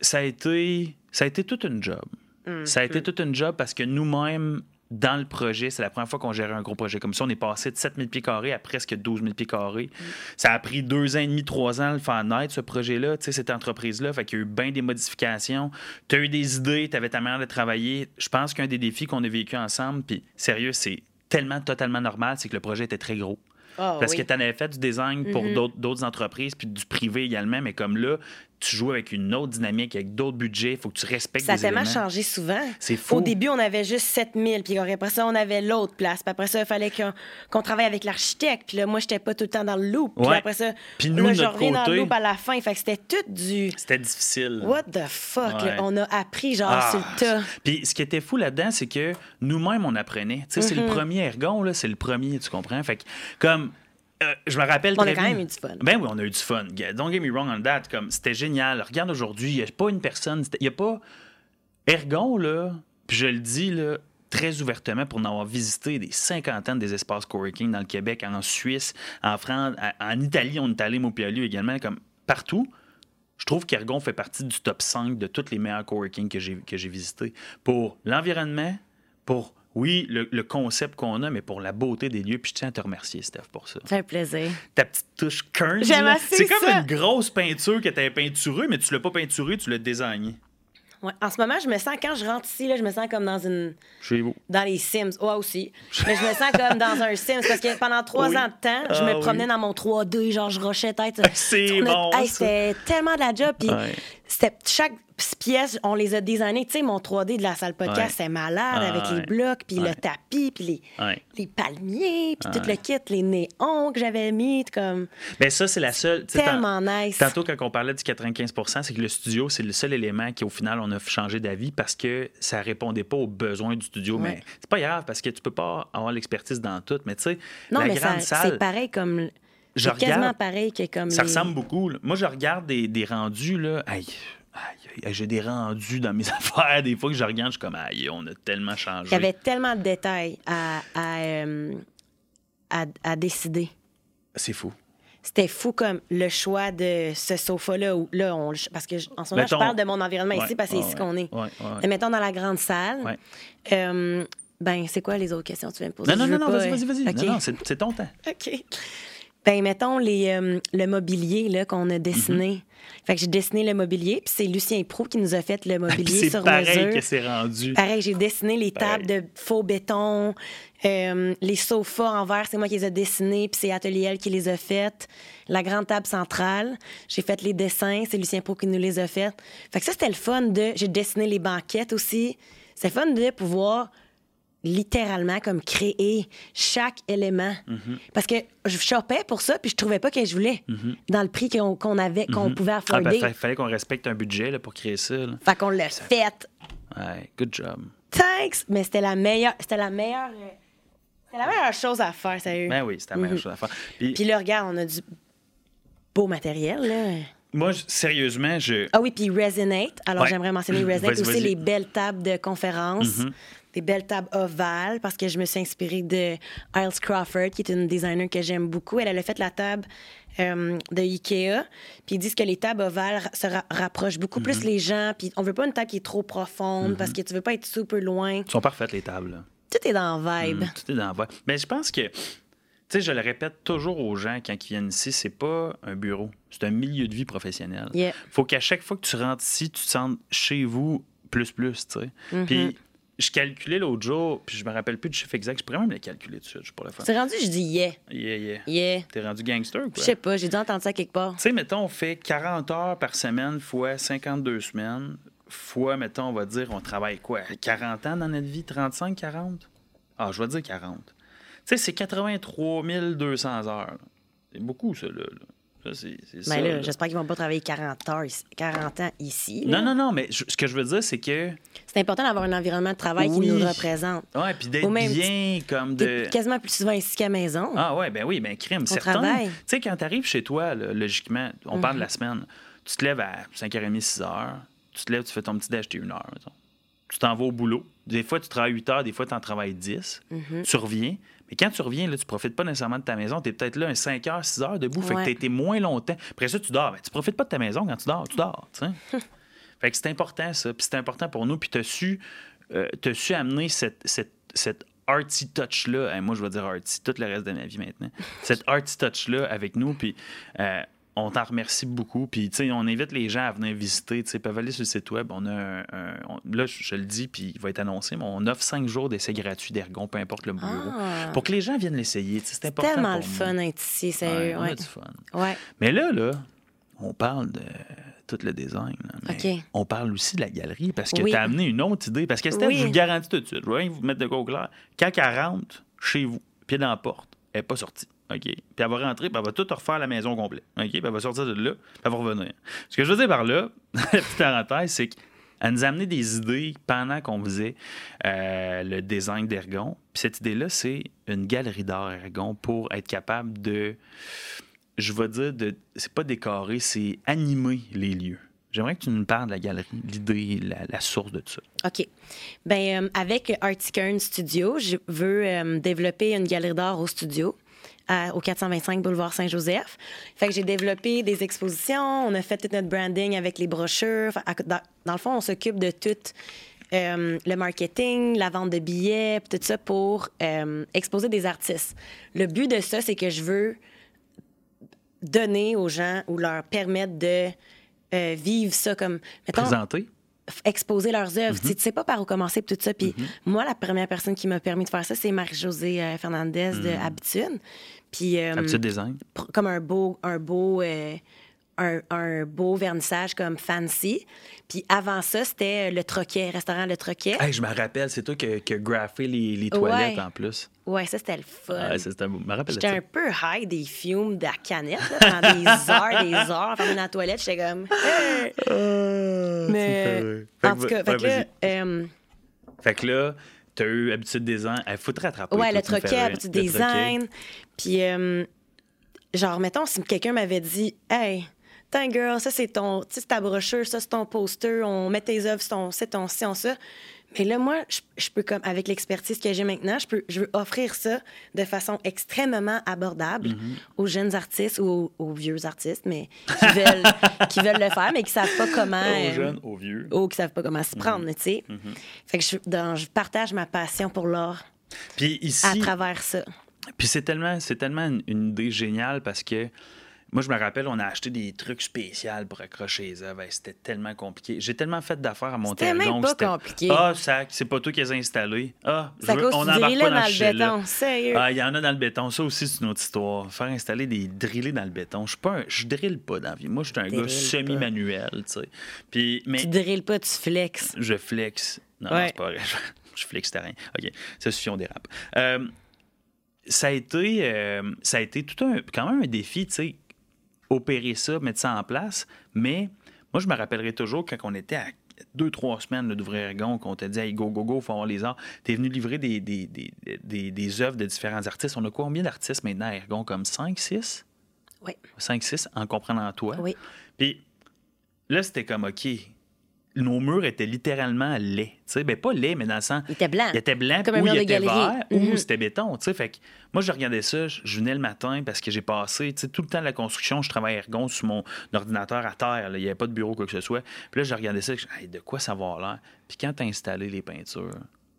Ça a été, ça a été toute une job. Mm, Ça a été toute une job parce que nous-mêmes, dans le projet, c'est la première fois qu'on gérait un gros projet comme ça. On est passé de 7000 pieds carrés à presque 12 000 pieds carrés. Ça a pris deux ans et demi, trois ans à le faire naître, ce projet-là, tu sais, cette entreprise-là. Fait qu'il y a eu bien des modifications. Tu as eu des idées, tu avais ta manière de travailler. Je pense qu'un des défis qu'on a vécu ensemble, puis sérieux, c'est tellement totalement normal, c'est que le projet était très gros. Ah, Parce oui. que tu en avais fait du design pour Mhm. d'autres- d'autres entreprises, puis du privé également, mais comme là, tu joues avec une autre dynamique, avec d'autres budgets, il faut que tu respectes Ça a tellement éléments. changé souvent. C'est fou. Au début, on avait juste 7000, puis après ça, on avait l'autre place. Puis après ça, il fallait qu'on travaille avec l'architecte. Puis là, moi, j'étais pas tout le temps dans le loop. Puis Ouais. après ça, Puis nous, là, je reviens dans le loop à la fin. Fait que c'était tout du... C'était difficile. What the fuck? Ouais. là? On a appris, genre, Ah, sur le tas. Puis ce qui était fou là-dedans, c'est que nous-mêmes, on apprenait. Tu sais, c'est le Mm-hmm. premier ergon, là, c'est le premier, tu comprends? Fait que, comme, euh, je me rappelle On a quand même eu du fun. Ben oui, on a eu du fun. Don't get me wrong on that. Comme, c'était génial. Regarde aujourd'hui, il n'y a pas une personne, il n'y a pas... Ergon, là, puis je le dis, là, très ouvertement pour en avoir visité des cinquantaines des espaces coworking dans le Québec, en Suisse, en France, en Italie, on est allé, moi également, comme partout. Je trouve qu'Ergon fait partie du top 5 de tous les meilleurs coworking que j'ai que j'ai visités. Pour l'environnement, pour, oui, le, le concept qu'on a, mais pour la beauté des lieux. Puis je tiens à te remercier, Steph, pour ça. Ça fait plaisir. Ta petite touche Kearns, J'aime là, assez C'est comme ça. une grosse peinture que tu peinturée, mais tu l'as pas peinturée, tu l'as désignée. Ouais. En ce moment, je me sens, quand je rentre ici, là, je me sens comme dans une. Chez vous. Dans les Sims. Ouais, aussi. Mais je me sens comme dans un Sims parce que pendant trois Oui. ans de temps, je Ah, me promenais oui. dans mon 3D, genre, je rushais tête. C'est bon, Hey. C'était tellement de la job. Puis Ouais. Chaque pièce, on les a designés. Tu sais, mon 3D de la salle podcast, Ouais. c'est malade Ah, avec les ouais. blocs, puis Ouais. le tapis, puis les, les palmiers, puis tout Ouais. le kit, les néons que j'avais mis. comme Ben ça, c'est la seule. tellement nice. Tantôt, quand on parlait du 95% c'est que le studio, c'est le seul élément qui, au final, on a changé d'avis parce que ça répondait pas aux besoins du studio. Mais c'est pas grave parce que tu peux pas avoir l'expertise dans tout. Mais tu sais, Non, la mais grande ça- salle. c'est pareil comme. Je C'est quasiment pareil que comme. Ça les- ressemble beaucoup. là. Moi, je regarde des, des rendus, là. Aïe, aïe, aïe, j'ai des rendus dans mes affaires. Des fois que je regarde, je suis comme, aïe, on a tellement changé. Il y avait tellement de détails à, à, euh, à, à décider. C'est fou. C'était fou comme le choix de ce sofa-là. où- Là, on, parce que je- en ce moment, Mettons- je parle de mon environnement Ouais, ici parce que c'est ici qu'on est. ouais, mettons dans la grande salle. Euh, ben, c'est quoi les autres questions que tu viens me poser? Non, non, non, vas-y, vas-y, vas-y. OK. Non, non, c'est c'est ton temps. OK. Ben, mettons les, euh, le mobilier là, qu'on a dessiné. Mhm. Fait que j'ai dessiné le mobilier, puis c'est Lucien Pro qui nous a fait le Puis mobilier c'est sur pareil mesure. que c'est rendu. Pareil, j'ai dessiné les tables de faux béton, euh, les sofas en verre, c'est moi qui les ai dessinés, puis c'est Atelier L qui les a faites. La grande table centrale, j'ai fait les dessins, c'est Lucien Pro qui nous les a faites. Fait que ça, c'était le fun de... J'ai dessiné les banquettes aussi. C'est le fun de pouvoir littéralement comme créer chaque élément. Mhm. Parce que je chopais pour ça, puis je trouvais pas que je voulais dans le prix qu'on avait, qu'on pouvait Mhm. Ah, afforder. ben, fa- fallait qu'on respecte un budget là, pour créer ça. là. Fait qu'on l'a fait. Ouais, good job. Thanks! Mais c'était la meilleure. C'était la meilleure. euh, C'était la meilleure chose à faire, sérieux. Ben oui, c'est la meilleure Mhm. chose à faire. Puis, Puis là, regarde, on a du beau matériel, là. moi, je- sérieusement, je. Ah oui, puis Resonate. Alors, Ouais. j'aimerais mentionner Resonate aussi, les belles tables de conférence. Mhm. Des belles tables ovales, parce que je me suis inspirée de Iles Crawford, qui est une designer que j'aime beaucoup. Elle, elle a fait la table euh, de Ikea. Puis ils disent que les tables ovales se ra- rapprochent beaucoup plus les gens. Puis on veut pas une table qui est trop profonde, parce que tu veux pas être super loin. Ils sont parfaites, les tables. Tout est dans la vibe. Mm, tout est dans la voie. Mais je pense que, tu sais, je le répète toujours aux gens quand ils viennent ici, c'est pas un bureau, c'est un milieu de vie professionnel. Yeah. faut qu'à chaque fois que tu rentres ici, tu te sentes chez vous plus, plus, tu sais. Mm-hmm. Puis je calculais l'autre jour, puis je me rappelle plus du chiffre exact, je pourrais même le calculer tout de suite, je pourrais le faire. C'est rendu, je dis yeah. Yeah, yeah. Yeah. T'es rendu gangster ou Je quoi? sais pas, j'ai dû entendre ça quelque part. Tu sais, mettons, on fait 40 heures par semaine fois 52 semaines, fois, mettons, on va dire, on travaille quoi? 40 ans dans notre vie? 35, 40? Ah, je vais dire 40. Tu sais, c'est 83 200 heures. C'est beaucoup, ça, là. là. Mais là, là. j'espère qu'ils vont pas travailler 40 heures, ici- 40 ans ici. là. Non, non, non, mais je- ce que je veux dire, c'est que. C'est important d'avoir un environnement de travail Oui. qui nous représente. Ouais, puis d'être bien, comme de. Quasiment plus souvent ici qu'à la maison. Ah ouais, ben oui, ben crime, certain. travaille. Tu sais, quand tu arrives chez toi, là, logiquement, on parle de Mhm. la semaine, tu te lèves à 5h30, 6h, tu te lèves, tu fais ton petit déj, t'es une heure, mettons. Tu t'en vas au boulot. Des fois, tu travailles 8 heures, des fois, tu en travailles 10. Mhm. Tu reviens. Mais quand tu reviens, là, tu profites pas nécessairement de ta maison. Tu es peut-être là un 5 heures, 6 heures debout. Fait que tu été moins longtemps. Après ça, tu dors. Ben, tu profites pas de ta maison quand tu dors. Tu dors, fait que c'est important, ça. Puis c'est important pour nous. Puis tu as su, euh, t'as su amener cette, cette, cette artsy touch-là. Hein, moi, je vais dire artsy tout le reste de ma vie maintenant. cette artsy touch-là avec nous. Puis euh, on t'en remercie beaucoup. Puis, tu sais, on invite les gens à venir visiter. Tu sais, peuvent aller sur le site web. On a un, un- on- là, je, je le dis, puis il va être annoncé, mais on offre cinq jours d'essai gratuit d'Ergon, peu importe le bureau. Ah. Pour que les gens viennent l'essayer. C'est important. Tellement pour le fun d'être ici, Ouais, sérieux. on Ouais, a du fun. ouais. Mais là, là, on parle de tout le design. mais OK. On parle aussi de la galerie parce que Oui. tu as amené une autre idée. Parce que Steph, Oui. je vous le garantis tout de suite, je vais vous mettre de quoi au clair. Quand elle rentre chez vous, pied dans la porte, elle n'est pas sortie. OK? Puis elle va rentrer, puis elle va tout refaire la maison complète. OK? Puis elle va sortir de là, puis elle va revenir. Ce que je veux dire par là, la petite parenthèse, c'est qu'elle nous a amené des idées pendant qu'on faisait euh, le design d'Ergon. Puis cette idée-là, c'est une galerie d'art Ergon pour être capable de je vais dire, de, c'est pas décorer, c'est animer les lieux. J'aimerais que tu nous parles de la galerie, l'idée, la, source de tout ça. OK. Ben, euh, avec Articern Studio, je veux euh, développer une galerie d'art au studio. À- au 425 boulevard Saint-Joseph. Fait que j'ai développé des expositions, on a fait tout notre branding avec les brochures. Fait, à- Dans, dans le fond, on s'occupe de tout euh, le marketing, la vente de billets, tout ça pour euh, exposer des artistes. Le but de ça, c'est que je veux donner aux gens ou leur permettre de euh, vivre ça comme... mettons, Présenter. exposer leurs œuvres. Tu sais- Tu sais pas par où commencer tout ça. Puis moi, la première personne qui m'a permis de faire ça, c'est Marie-Josée Fernandez de Habitude. Puis euh, design. comme un beau, un beau, euh, un, un beau vernissage comme fancy. Puis avant ça, c'était le Troquet, restaurant Le Troquet. Hey, je me rappelle, c'est toi qui as graffé les, les toilettes Ouais. en plus. Ouais, ça, c'était le fun. Ouais, c'était me rappelle J'étais un peu high des fumes de la canette là, pendant des heures, des heures, en dans la toilette. J'étais comme. Hey! Mais en tout cas, fait que là, euh, Fait que là, t'as eu habitude design. Il faut te rattraper. ouais, le tu troquet, habitude design. Puis, euh, genre, mettons, si quelqu'un m'avait dit, hey, Tiens, girl, ça, c'est ton, tu c'est ta brochure, ça, c'est ton poster, on met tes œuvres sur ton site, ton on ça. Mais là, moi, je, je peux, comme, avec l'expertise que j'ai maintenant, je, peux, je veux offrir ça de façon extrêmement abordable Mm-hmm. aux jeunes artistes ou aux, aux vieux artistes, mais qui veulent, qui veulent le faire, mais qui savent pas comment. Aux euh, jeunes, aux vieux. ou qui savent pas comment se Mm-hmm. prendre, tu sais. Fait que je, dans- je partage ma passion pour l'art à travers ça. Puis c'est tellement, tellement une, une idée géniale parce que moi, je me rappelle, on a acheté des trucs spéciaux pour accrocher les œuvres. C'était tellement compliqué. J'ai tellement fait d'affaires à monter C'était même pas compliqué. Ah, ça, c'est pas toi qui les as installés. Ah, à je veux- on embarque pas dans le béton. Sérieux. Ah, il y en a dans le béton. Ça aussi, c'est une autre histoire. Faire installer des drillés dans le béton. Je suis pas un- je drille pas dans la vie. Moi, je suis un gars semi-manuel, tu sais. Puis, mais Tu drilles pas, tu flexes. je flex. Non, Ouais. c'est pas vrai. Je flex rien. OK. Ça suffit, on dérape. Euh, ça a été, euh, ça a été tout un, quand même un défi, tu sais, opérer ça, mettre ça en place. Mais moi, je me rappellerai toujours quand on était à deux, trois semaines d'ouvrir Ergon, qu'on t'a dit, hey, go, go, go, faut avoir les arts. T'es venu livrer des, des, des, des, des œuvres de différents artistes. On a combien d'artistes maintenant à Ergon? Comme 5, 6? Oui. 5, 6, en comprenant toi. Oui. Puis là, c'était comme, OK, nos murs étaient littéralement laids. Tu sais, ben pas laids, mais dans le sens. Il était blanc. Il était blanc, Comme un ou mur il de était galerie. vert, ou Mhm. c'était béton. Tu sais, fait que moi, je regardais ça, je je venais le matin parce que j'ai passé, tu sais, tout le temps de la construction, je travaillais à Ergon sur mon ordinateur à terre. là. Il n'y avait pas de bureau, quoi que ce soit. Puis là, je regardais ça, je Hey, de quoi ça va avoir l'air? Puis quand tu as installé les peintures,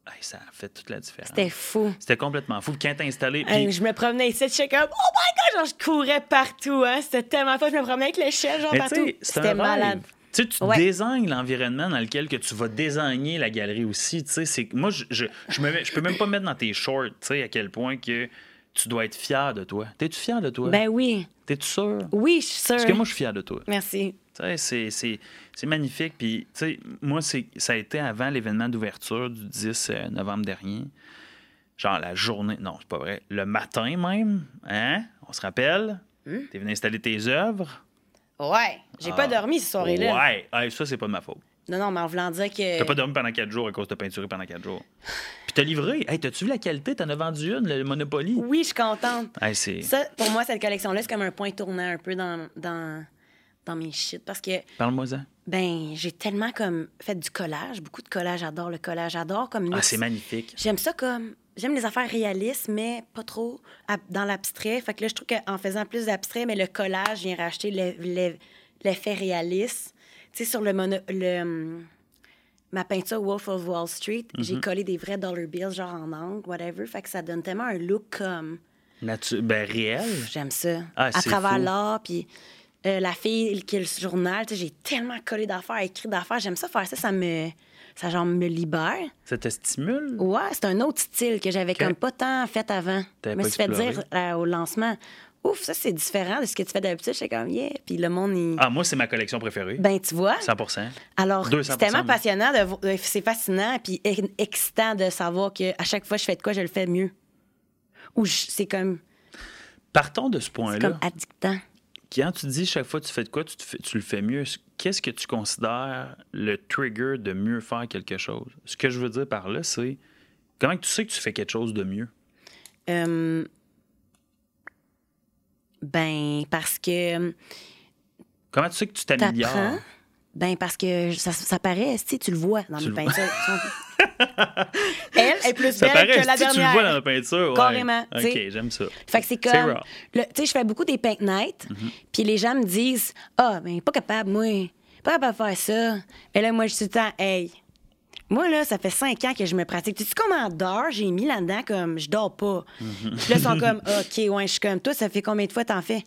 hey, ça a fait toute la différence. C'était fou. C'était complètement fou. Puis quand tu as installé. Hey, puis- je me promenais ici, j'étais comme, oh my god, genre, je courais partout, hein. C'était tellement fun. Je me promenais avec l'échelle, genre, Mais partout. C'était malade. Tu sais, tu Ouais. désignes l'environnement dans lequel que tu vas désigner la galerie aussi. Tu sais, c'est moi, je, je, je, me mets- je peux même pas mettre dans tes shorts, tu sais, à quel point que tu dois être fier de toi. T'es-tu fier de toi? Ben oui. T'es-tu sûr? Oui, je suis sûre. Parce que moi, je suis fier de toi. Merci. C'est- c'est c'est magnifique. Puis, tu sais, moi, c'est- ça a été avant l'événement d'ouverture du 10 euh, novembre dernier. Genre la journée, non, c'est pas vrai, le matin même, hein? On se rappelle? Hmm? T'es venu installer tes œuvres? Ouais. J'ai pas Ah. dormi cette soirée-là. Ouais, ça, c'est pas de ma faute. Non, non, mais en voulant dire que. T'as pas dormi pendant quatre jours à cause de peinturé pendant quatre jours. Puis t'as livré. Hey, t'as-tu vu la qualité? T'en as vendu une, le Monopoly? Oui, je suis contente. Hey, c'est... Ça, pour moi, cette collection-là, c'est comme un point tournant un peu dans, dans, dans mes shit. Parce que, Parle-moi-en. ben, j'ai tellement comme fait du collage, beaucoup de collage. J'adore le collage. J'adore comme. Ah, c'est magnifique. J'aime ça comme. J'aime les affaires réalistes, mais pas trop dans l'abstrait. Fait que là, je trouve qu'en faisant plus d'abstrait, mais le collage vient racheter le- le- l'effet réaliste. Tu sais, sur le, mono- le hum, ma peinture Wolf of Wall Street, Mhm. j'ai collé des vrais dollar bills, genre en angle, whatever. Fait que ça donne tellement un look comme. Natu- ben, réel. J'aime ça. Ah, à travers l'art, puis euh, la fille qui a le journal, tu sais, j'ai tellement collé d'affaires, écrit d'affaires. J'aime ça faire ça, ça me. Ça, genre, me libère. Ça te stimule? Ouais, c'est un autre style que j'avais comme pas tant fait avant. Je me suis fait dire euh, au lancement, ouf, ça c'est différent de ce que tu fais d'habitude. J'étais comme, yeah. Puis le monde, il... Ah, moi, c'est ma collection préférée. ben tu vois. 100% Alors, 200%, c'est tellement passionnant, de, euh, c'est fascinant, puis excitant de savoir que à chaque fois que je fais de quoi, je le fais mieux. Ou je- c'est comme, Partons de ce c'est point-là. comme addictant. Quand tu dis chaque fois que tu fais de quoi, tu, te fais- tu le fais mieux, qu'est-ce que tu considères le trigger de mieux faire quelque chose? Ce que je veux dire par là, c'est comment tu sais que tu fais quelque chose de mieux? Euh, ben, parce que Comment tu sais que tu t'améliores? Ben, parce que ça, ça paraît, tu le vois dans Tu mes le peintures. Elle est plus Ça belle paraît, que la tu dernière. le vois dans la peinture. ouais. Carrément, tu OK, j'aime ça. Fait que c'est comme. Tu sais, je fais beaucoup des paint nights, Mhm. puis les gens me disent Ah, ben, pas capable, moi. Pas capable de faire ça. Et là, moi, je suis tout le temps Hey. Moi, là, ça fait cinq ans que je me pratique. Tu sais combien d'heures j'ai mis là-dedans comme je dors pas? Mhm. Puis là, ils sont comme OK, ouais, je suis comme toi, ça fait combien de fois t'en fais?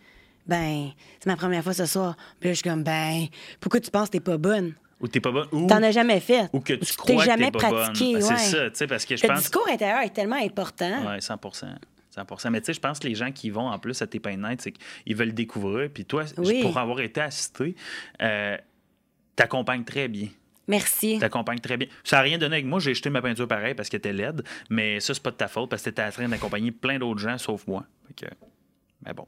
Ben, c'est ma première fois ce soir. Puis là, je suis comme Ben, pourquoi tu penses que t'es pas bonne? Ou t'es pas bonne. Ou, T'en as jamais fait. ou que tu t'es crois jamais que t'es pas pratiqué. bonne. Ben, ouais. C'est ça, tu sais, parce que je Le pense. discours intérieur est tellement important. Oui, 100 100 Mais tu sais, je pense que les gens qui vont en plus à tes pains night, c'est qu'ils veulent découvrir. Puis toi, Oui. pour avoir été assisté, euh, t'accompagnes très bien. Merci. T'accompagnes très bien. Ça n'a rien donné avec moi. J'ai jeté ma peinture pareil parce qu'elle était laide. Mais ça, c'est pas de ta faute parce que t'étais en train d'accompagner plein d'autres gens sauf moi. Fait que- Mais bon,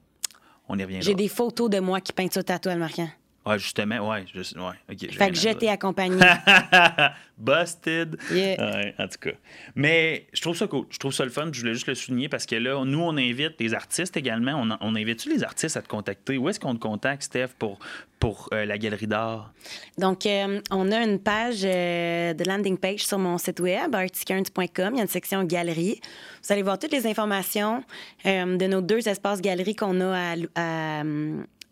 on y reviendra. J'ai des photos de moi qui peignent sur ta toile, Marquant. Ouais, justement, ouais. Ouais Fait que je t'ai accompagné. Busted. Yeah. Ouais, en tout cas. Mais je trouve ça cool. Je trouve ça le fun. Je voulais juste le souligner parce que là, nous, on invite les artistes également. On, on invite-tu les artistes à te contacter? Où est-ce qu'on te contacte, Steph, pour, pour euh, la galerie d'art? Donc, euh, on a une page euh, de landing page sur mon site web, artsykearns.com. Il y a une section galerie. Vous allez voir toutes les informations de nos deux espaces galeries qu'on a à, à,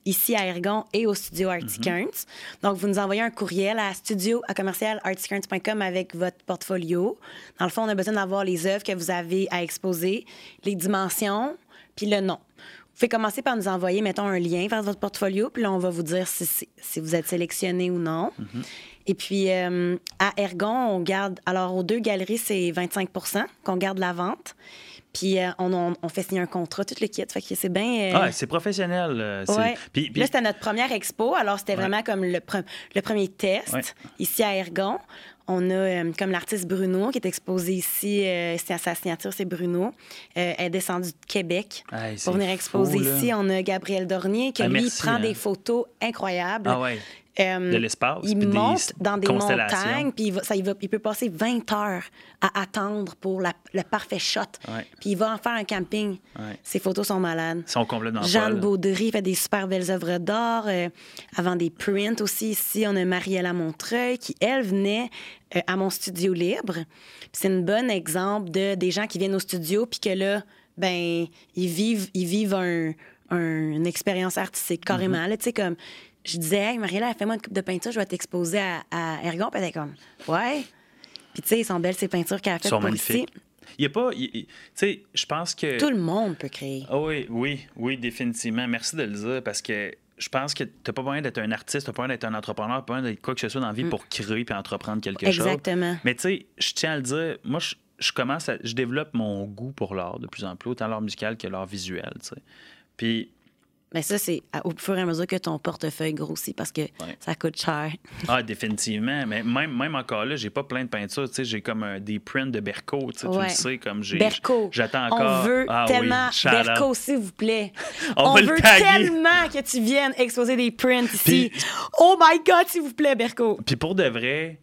ici à Ergon et au studio Artie Kearns. Donc, vous nous envoyez un courriel à studio à commercial avec votre portfolio. Dans le fond, on a besoin d'avoir les œuvres que vous avez à exposer, les dimensions, puis le nom. Vous pouvez commencer par nous envoyer, mettons, un lien vers votre portfolio, puis là, on va vous dire si, si- si vous êtes sélectionné ou non. Et puis, euh, à Ergon, on garde. Alors, aux deux galeries, c'est 25% qu'on garde la vente. Puis, euh, on, on- on fait signer un contrat, tout le kit. Fait que c'est bien. euh, Ah, c'est professionnel. euh, Ouais. Puis, puis- Là, c'était notre première expo. Alors, c'était vraiment comme le, pre- le premier test Ouais. ici à Ergon. On a euh, comme l'artiste Bruno qui est exposé ici. euh, c'est à sa signature, c'est Bruno. Elle est descendue de Québec Hey, pour venir exposer fou, ici. On a Gabriel Dornier qui, Ah, lui, merci, prend hein. des photos incroyables. ah ouais. Euh, De l'espace, Il monte dans des montagnes, puis il, ça, il, va- il peut passer 20 heures à attendre pour la- le parfait shot. Ouais. Puis il va en faire un camping. Ouais. Ses photos sont malades. Ils sont complètement Jeanne. Baudry fait des super belles œuvres d'art. euh, avant des prints aussi, ici, on a Mariella Montreuil qui, elle, venait euh, à mon studio libre. C'est un bon exemple de des gens qui viennent au studio puis que là, ben, ils vivent, ils vivent un- un- une expérience artistique carrément. Là, Tu sais, comme, je disais, hey, Mariella, fais-moi une coupe de peinture, je vais t'exposer à, à Ergon. Puis elle était comme, ouais. Puis tu sais, ils sont belles ces peintures qu'elle a Ils faites sont pour ici. magnifiques. Il y a pas. Tu sais, je pense que. Tout le monde peut créer. Ah oui, oui, oui, définitivement. Merci de le dire parce que je pense que tu n'as pas besoin d'être un artiste, tu n'as pas besoin d'être un entrepreneur, pas besoin d'être quoi que ce soit dans la vie pour créer puis entreprendre quelque chose. Mm. Exactement. Mais tu sais, je tiens à le dire, moi, je, je commence à. Je développe mon goût pour l'art de plus en plus, autant l'art musical que l'art visuel, tu sais. Puis, Mais ça, c'est au fur et à mesure que ton portefeuille grossit parce que ça coûte cher. ah, définitivement. Mais même, même encore là, j'ai pas plein de peintures, tu sais. J'ai comme un- des prints de Berco, tu sais, tu le sais, comme j'ai. Berco. J'attends encore. On veut Ah tellement. Berco, s'il vous plaît. On veut tellement que tu viennes exposer des prints ici. Puis- Oh my God, s'il vous plaît, Berco. Puis pour de vrai,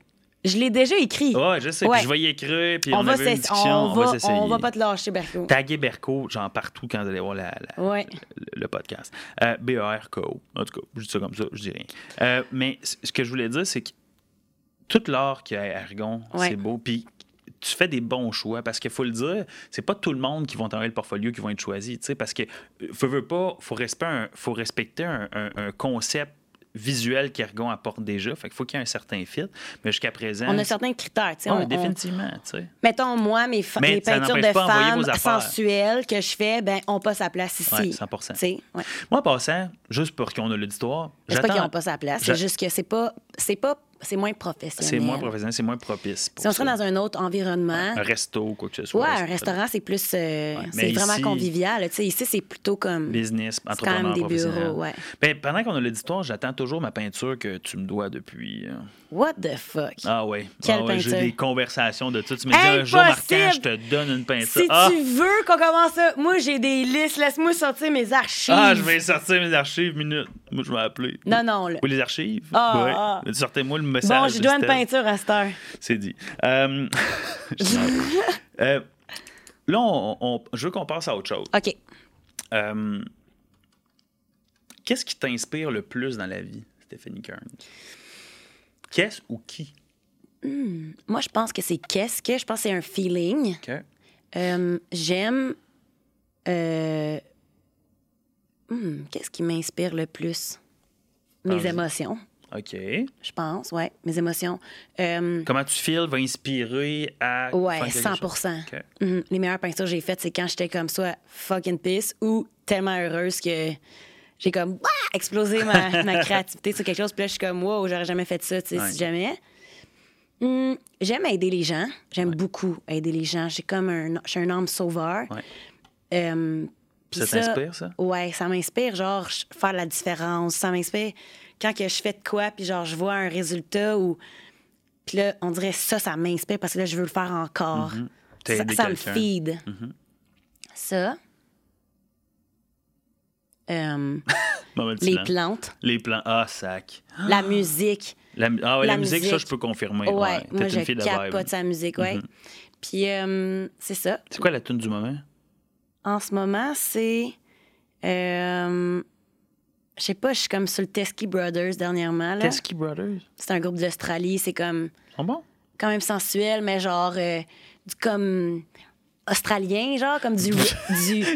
Je l'ai déjà écrit. ouais, je sais, Ouais. puis je vais y écrire, puis on, on, va avait une discussion, on, on, va, s'essayer. on va pas te lâcher, Berco. Taguer Berco, genre partout quand vous allez voir la, la- Ouais. le, le podcast. Euh, B-A-R-K-O. En tout cas, je dis ça comme ça, je dis rien. Euh, mais ce que je voulais dire, c'est que tout l'art qu'il y a à Ergon, Ouais. c'est beau. Puis tu fais des bons choix parce qu'il faut le dire, c'est pas tout le monde qui vont t'envoyer le portfolio qui vont être choisis. tu sais, Parce que, euh, faut, veux pas, faut respecter un, faut respecter un, un- un concept visuel qu'Ergon apporte déjà. Fait qu'il faut qu'il y ait un certain fit. Mais jusqu'à présent. On a certains critères. tu sais, Ouais, on- on- définitivement. tu sais. Mettons, moi, mes, fa- mes peintures de femmes sensuelles que je fais, ben, on pas sa place ici. Ouais, 100%. Tu sais, ouais. Moi, en passant, juste pour qu'on ait l'auditoire, C'est pas qu'ils n'ont pas sa place, c'est juste que c'est pas, c'est pas, c'est moins professionnel. C'est moins professionnel, c'est moins propice. pour Si on serait dans un autre environnement, un resto ou quoi que ce soit. ouais, un restaurant, c'est plus, euh, Ouais, c'est vraiment ici- convivial. Tu sais, ici, c'est plutôt comme, Business, c'est quand même entrepreneur des professionnel. bureaux, ouais. Ben, pendant qu'on a l'auditoire, j'attends toujours ma peinture que tu me dois depuis. euh, What the fuck? Ah ouais. Quelle Ah ouais, J'ai des conversations de tout. Tu me dis un jour! Martin, je te donne une peinture. Si ah! tu veux qu'on commence ça, moi j'ai des listes, laisse-moi sortir mes archives. Ah, je vais sortir mes archives, minute. Moi, je vais appeler. Non, non. le- Oui, les archives? Ah, ouais. ah. Sortez-moi le Bon, je dois une peinture à cette heure. C'est dit. Euh, euh, là, on- on- je veux qu'on passe à autre chose. OK. Euh, Qu'est-ce qui t'inspire le plus dans la vie, Stéphanie Kern? Qu'est-ce ou qui? Moi, je pense que c'est qu'est-ce que. Je pense que c'est un feeling. OK. Euh, J'aime. euh, hmm, Qu'est-ce qui m'inspire le plus? Mes émotions, OK. je pense, ouais, mes émotions. Euh, Comment tu files va inspirer à. ouais, faire quelque 100 chose? OK. Mhm. Les meilleures peintures que j'ai faites, c'est quand j'étais comme soit fucking pisse ou tellement heureuse que j'ai comme Wouah! explosé ma, ma créativité sur quelque chose. Puis là, je suis comme, wow, j'aurais jamais fait ça, tu sais, Ouais. si jamais. Hum, j'aime aider les gens. J'aime beaucoup aider les gens. J'ai comme un, je suis un âme sauveur. Ouais. Euh, puis Ça t'inspire, ça? Ouais, ça m'inspire, genre, faire la différence. Ça m'inspire quand que je fais de quoi, puis genre, je vois un résultat ou. Puis là, on dirait ça, ça m'inspire parce que là, je veux le faire encore. T'as Ça, ça me feed. Ça. Euh, les plantes, Les plans. Ah, sac. la musique. La, ah ouais, la, La musique, ça, je peux confirmer. Ouais, Ouais, moi, je une. Mm-hmm. capote sa musique, ouais. Puis, euh, c'est ça. C'est quoi la tune du moment? En ce moment, c'est. Euh, je sais pas, je suis comme sur le Teskey Brothers dernièrement. là. Teskey Brothers? C'est un groupe d'Australie. C'est comme Ils sont bons? quand même sensuel, mais genre euh, du comme australien, genre comme du. du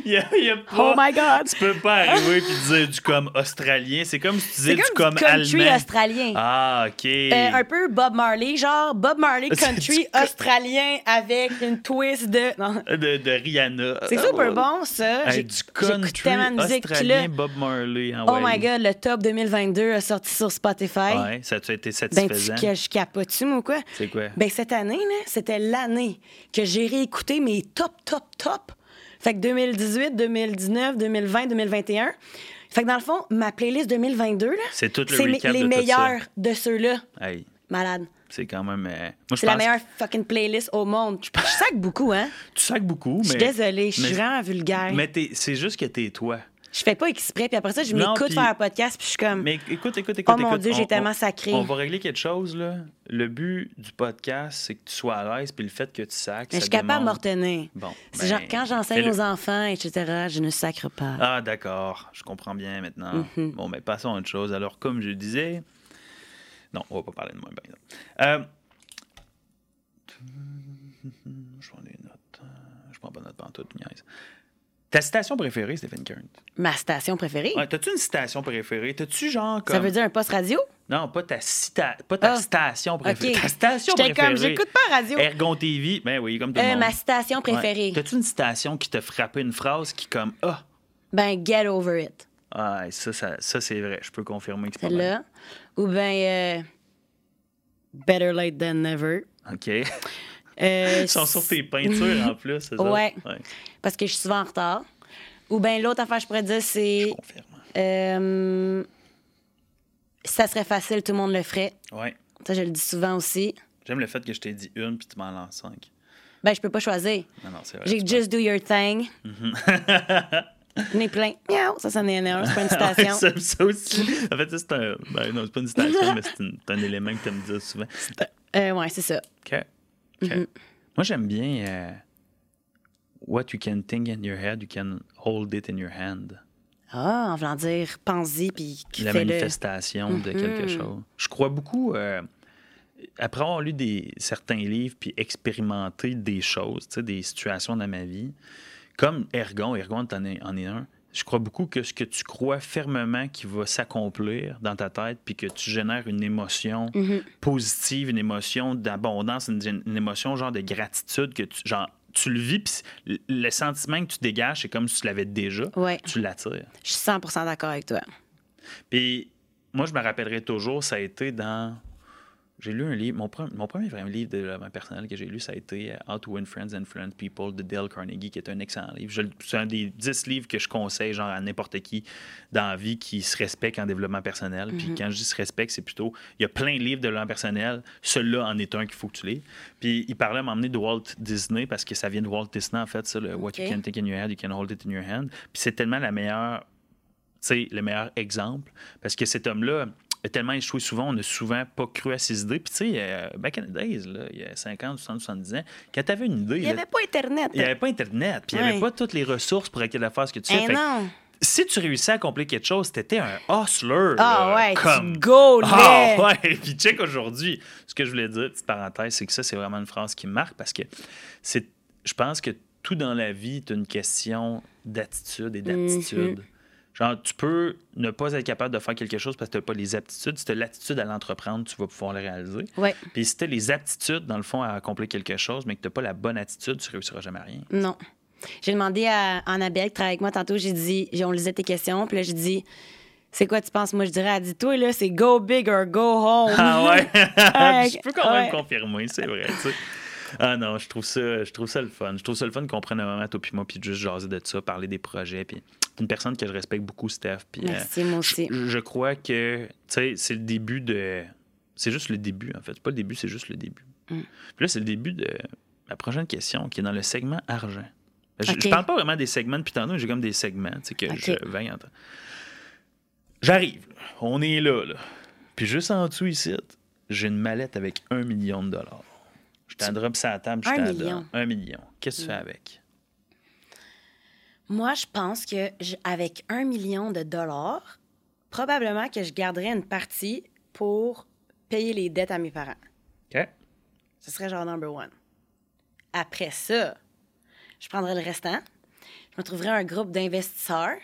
Il y a, il y a pas... oh my God! Tu peux pas arriver et dire du comme australien. C'est comme si tu disais du comme du country allemand. australien. Ah, OK. Euh, un peu Bob Marley, genre Bob Marley country australien avec une twist de. Non. de, de Rihanna. C'est Ah, super bon, ça. Hey, J'ai- du country. Puis australien Bob Marley. Ah oh ouais. my God, le top 2022 a sorti sur Spotify. Ouais, ça a été Ben, tu satisfaisant? que je capote-tu, ou quoi? C'est quoi? Ben, cette année, c'était l'année que j'ai réécouté mes top, top, top. Fait que 2018, 2019, 2020, 2021. Fait que dans le fond, ma playlist 2022, là, C'est tout le c'est mes- recap les de tout meilleurs de ceux-là. Hey, Malade. c'est quand même... euh, Moi, C'est la meilleure fucking playlist au monde. Je, je sac beaucoup, hein? tu sacs beaucoup, mais... Je suis désolée, je suis vraiment vulgaire. Mais t'es- c'est juste que t'es toi. Je fais pas exprès, puis après ça, je m'écoute puis- faire un podcast, puis je suis comme. Mais écoute, écoute, écoute. Oh mon écoute, Dieu, j'ai tellement sacré. On va régler quelque chose, là. Le but du podcast, c'est que tu sois à l'aise, puis le fait que tu sacs, Mais je suis capable de me démontre- retenir. Bon, C'est ben, genre, quand j'enseigne aux enfants, etc., je ne sacre pas. Ah, d'accord. Je comprends bien maintenant. Mhm. Bon, mais passons à autre chose. Alors, comme je disais... Non, on va pas parler de moi, par exemple. Euh... Je prends des notes. Je prends pas de notes pantoute, niaise. Ta citation préférée, Stephen Kern? Ma station préférée? Ouais, T'as-tu une citation préférée? T'as-tu genre comme... Ça veut dire un poste radio? Non, pas ta, cita... pas ta station préférée. OK. Ta station J'étais préférée. comme, j'écoute pas radio. Ergon TV. Ben oui, comme tout le Euh, monde. ma citation préférée. Ouais. T'as-tu une citation qui t'a frappé, une phrase qui comme... Ah, Ben, get over it. ah ça, ça, ça c'est vrai. Je peux confirmer que c'est. Celle-là. Ou ben, euh, better late than never. OK. Euh, Ils sont sur tes peintures en plus, c'est ça? Ouais. ouais. Parce que je suis souvent en retard. Ou ben, l'autre affaire, je pourrais dire, c'est. Je confirme. euh, ça serait facile, tout le monde le ferait. Ouais. Ça, je le dis souvent aussi. J'aime le fait que je t'ai dit une puis tu m'en lances cinq. Ben, je peux pas choisir. Non, non, c'est vrai. J'ai just do your thing. Ai plein. Miaou, ça, c'en est un. C'est pas une. Ouais, citation. ça, ça aussi. En fait, ça, c'est un. Ben, non, c'est pas une citation, mais c'est une- c'est un élément que tu me dire souvent. Euh, ouais, c'est ça. OK. Mm-hmm. Moi, j'aime bien euh, What you can think in your head, you can hold it in your hand. Ah, en voulant dire, pense-y, puis La manifestation de quelque Mm-hmm. chose. Je crois beaucoup, euh, après avoir lu des, certains livres puis expérimenté des choses, des situations dans ma vie, comme Ergon, Ergon en est, en est un, je crois beaucoup que ce que tu crois fermement qui va s'accomplir dans ta tête, puis que tu génères une émotion Mm-hmm. positive, une émotion d'abondance, une, une émotion genre de gratitude, que tu, genre, tu le vis, puis le sentiment que tu dégages, c'est comme si tu l'avais déjà, Ouais. tu l'attires. Je suis 100% d'accord avec toi. Puis moi, je me rappellerai toujours, ça a été dans. J'ai lu un livre, mon, pre- mon premier vrai livre de développement personnel que j'ai lu, ça a été euh, How to Win Friends and Influence People de Dale Carnegie, qui est un excellent livre. C'est un des dix livres que je conseille genre à n'importe qui dans la vie qui se respecte en développement personnel. Puis quand je dis se respecte, c'est plutôt, il y a plein de livres de développement personnel, celui-là en est un qu'il faut que tu lis. Puis il parlait à m'emmener de Walt Disney, parce que ça vient de Walt Disney en fait, ça, le What you can take in your head, you can hold it in your hand. Puis c'est tellement la meilleure c'est le meilleur exemple. Parce que cet homme-là tellement échoué souvent, on n'a souvent pas cru à ses idées. Puis, tu sais, euh, back in the days, là, il y a 50, 60, 70 ans, quand tu avais une idée, Il n'y avait pas Internet. il n'y avait pas Internet, puis il n'y avait pas toutes les ressources pour capable de faire ce que tu fais. Eh Fait non. si tu réussissais à accomplir quelque chose, t'étais un hustler. Ah là, ouais, comme... tu gaulais. Ah ouais, puis check aujourd'hui. Ce que je voulais dire, petite parenthèse, c'est que ça, c'est vraiment une phrase qui me marque parce que c'est, je pense que tout dans la vie est une question d'attitude et d'aptitude. Mhm. Genre, tu peux ne pas être capable de faire quelque chose parce que tu n'as pas les aptitudes. Si tu as l'attitude à l'entreprendre, tu vas pouvoir le réaliser. Ouais. Puis si tu as les aptitudes, dans le fond, à accomplir quelque chose, mais que tu n'as pas la bonne attitude, tu ne réussiras jamais à rien. Non. J'ai demandé à Annabelle qui travaille avec moi tantôt, j'ai dit, on lisait tes questions, puis là, j'ai dit, c'est quoi tu penses? Moi, je dirais, elle dit, toi, là, c'est go big or go home. Ah ouais? Je peux quand même ouais. confirmer, c'est vrai, tu sais. Ah non, je trouve ça, je trouve ça le fun. Je trouve ça le fun qu'on prenne un moment, toi puis moi, puis juste jaser de ça, parler des projets. Puis une personne que je respecte beaucoup, Steph. Puis, euh, moi aussi. je, je crois que, tu sais, c'est le début de... C'est juste le début, en fait. C'est pas le début, c'est juste le début. Mm. Puis là, c'est le début de la prochaine question, qui est dans le segment argent. Je, Ok. je parle pas vraiment des segments depuis tantôt, j'ai comme des segments, tu sais, que je vais J'arrive, on est là, là. Puis juste en dessous ici, j'ai une mallette avec un million de dollars. Je t'en drop ça à la table, je Un t'en million. donne. Un million. Qu'est-ce que tu fais avec? Moi, je pense que je- avec un million de dollars, probablement que je garderais une partie pour payer les dettes à mes parents. OK. Ce serait genre number one. Après ça, je prendrais le restant, je me trouverais un groupe d'investisseurs,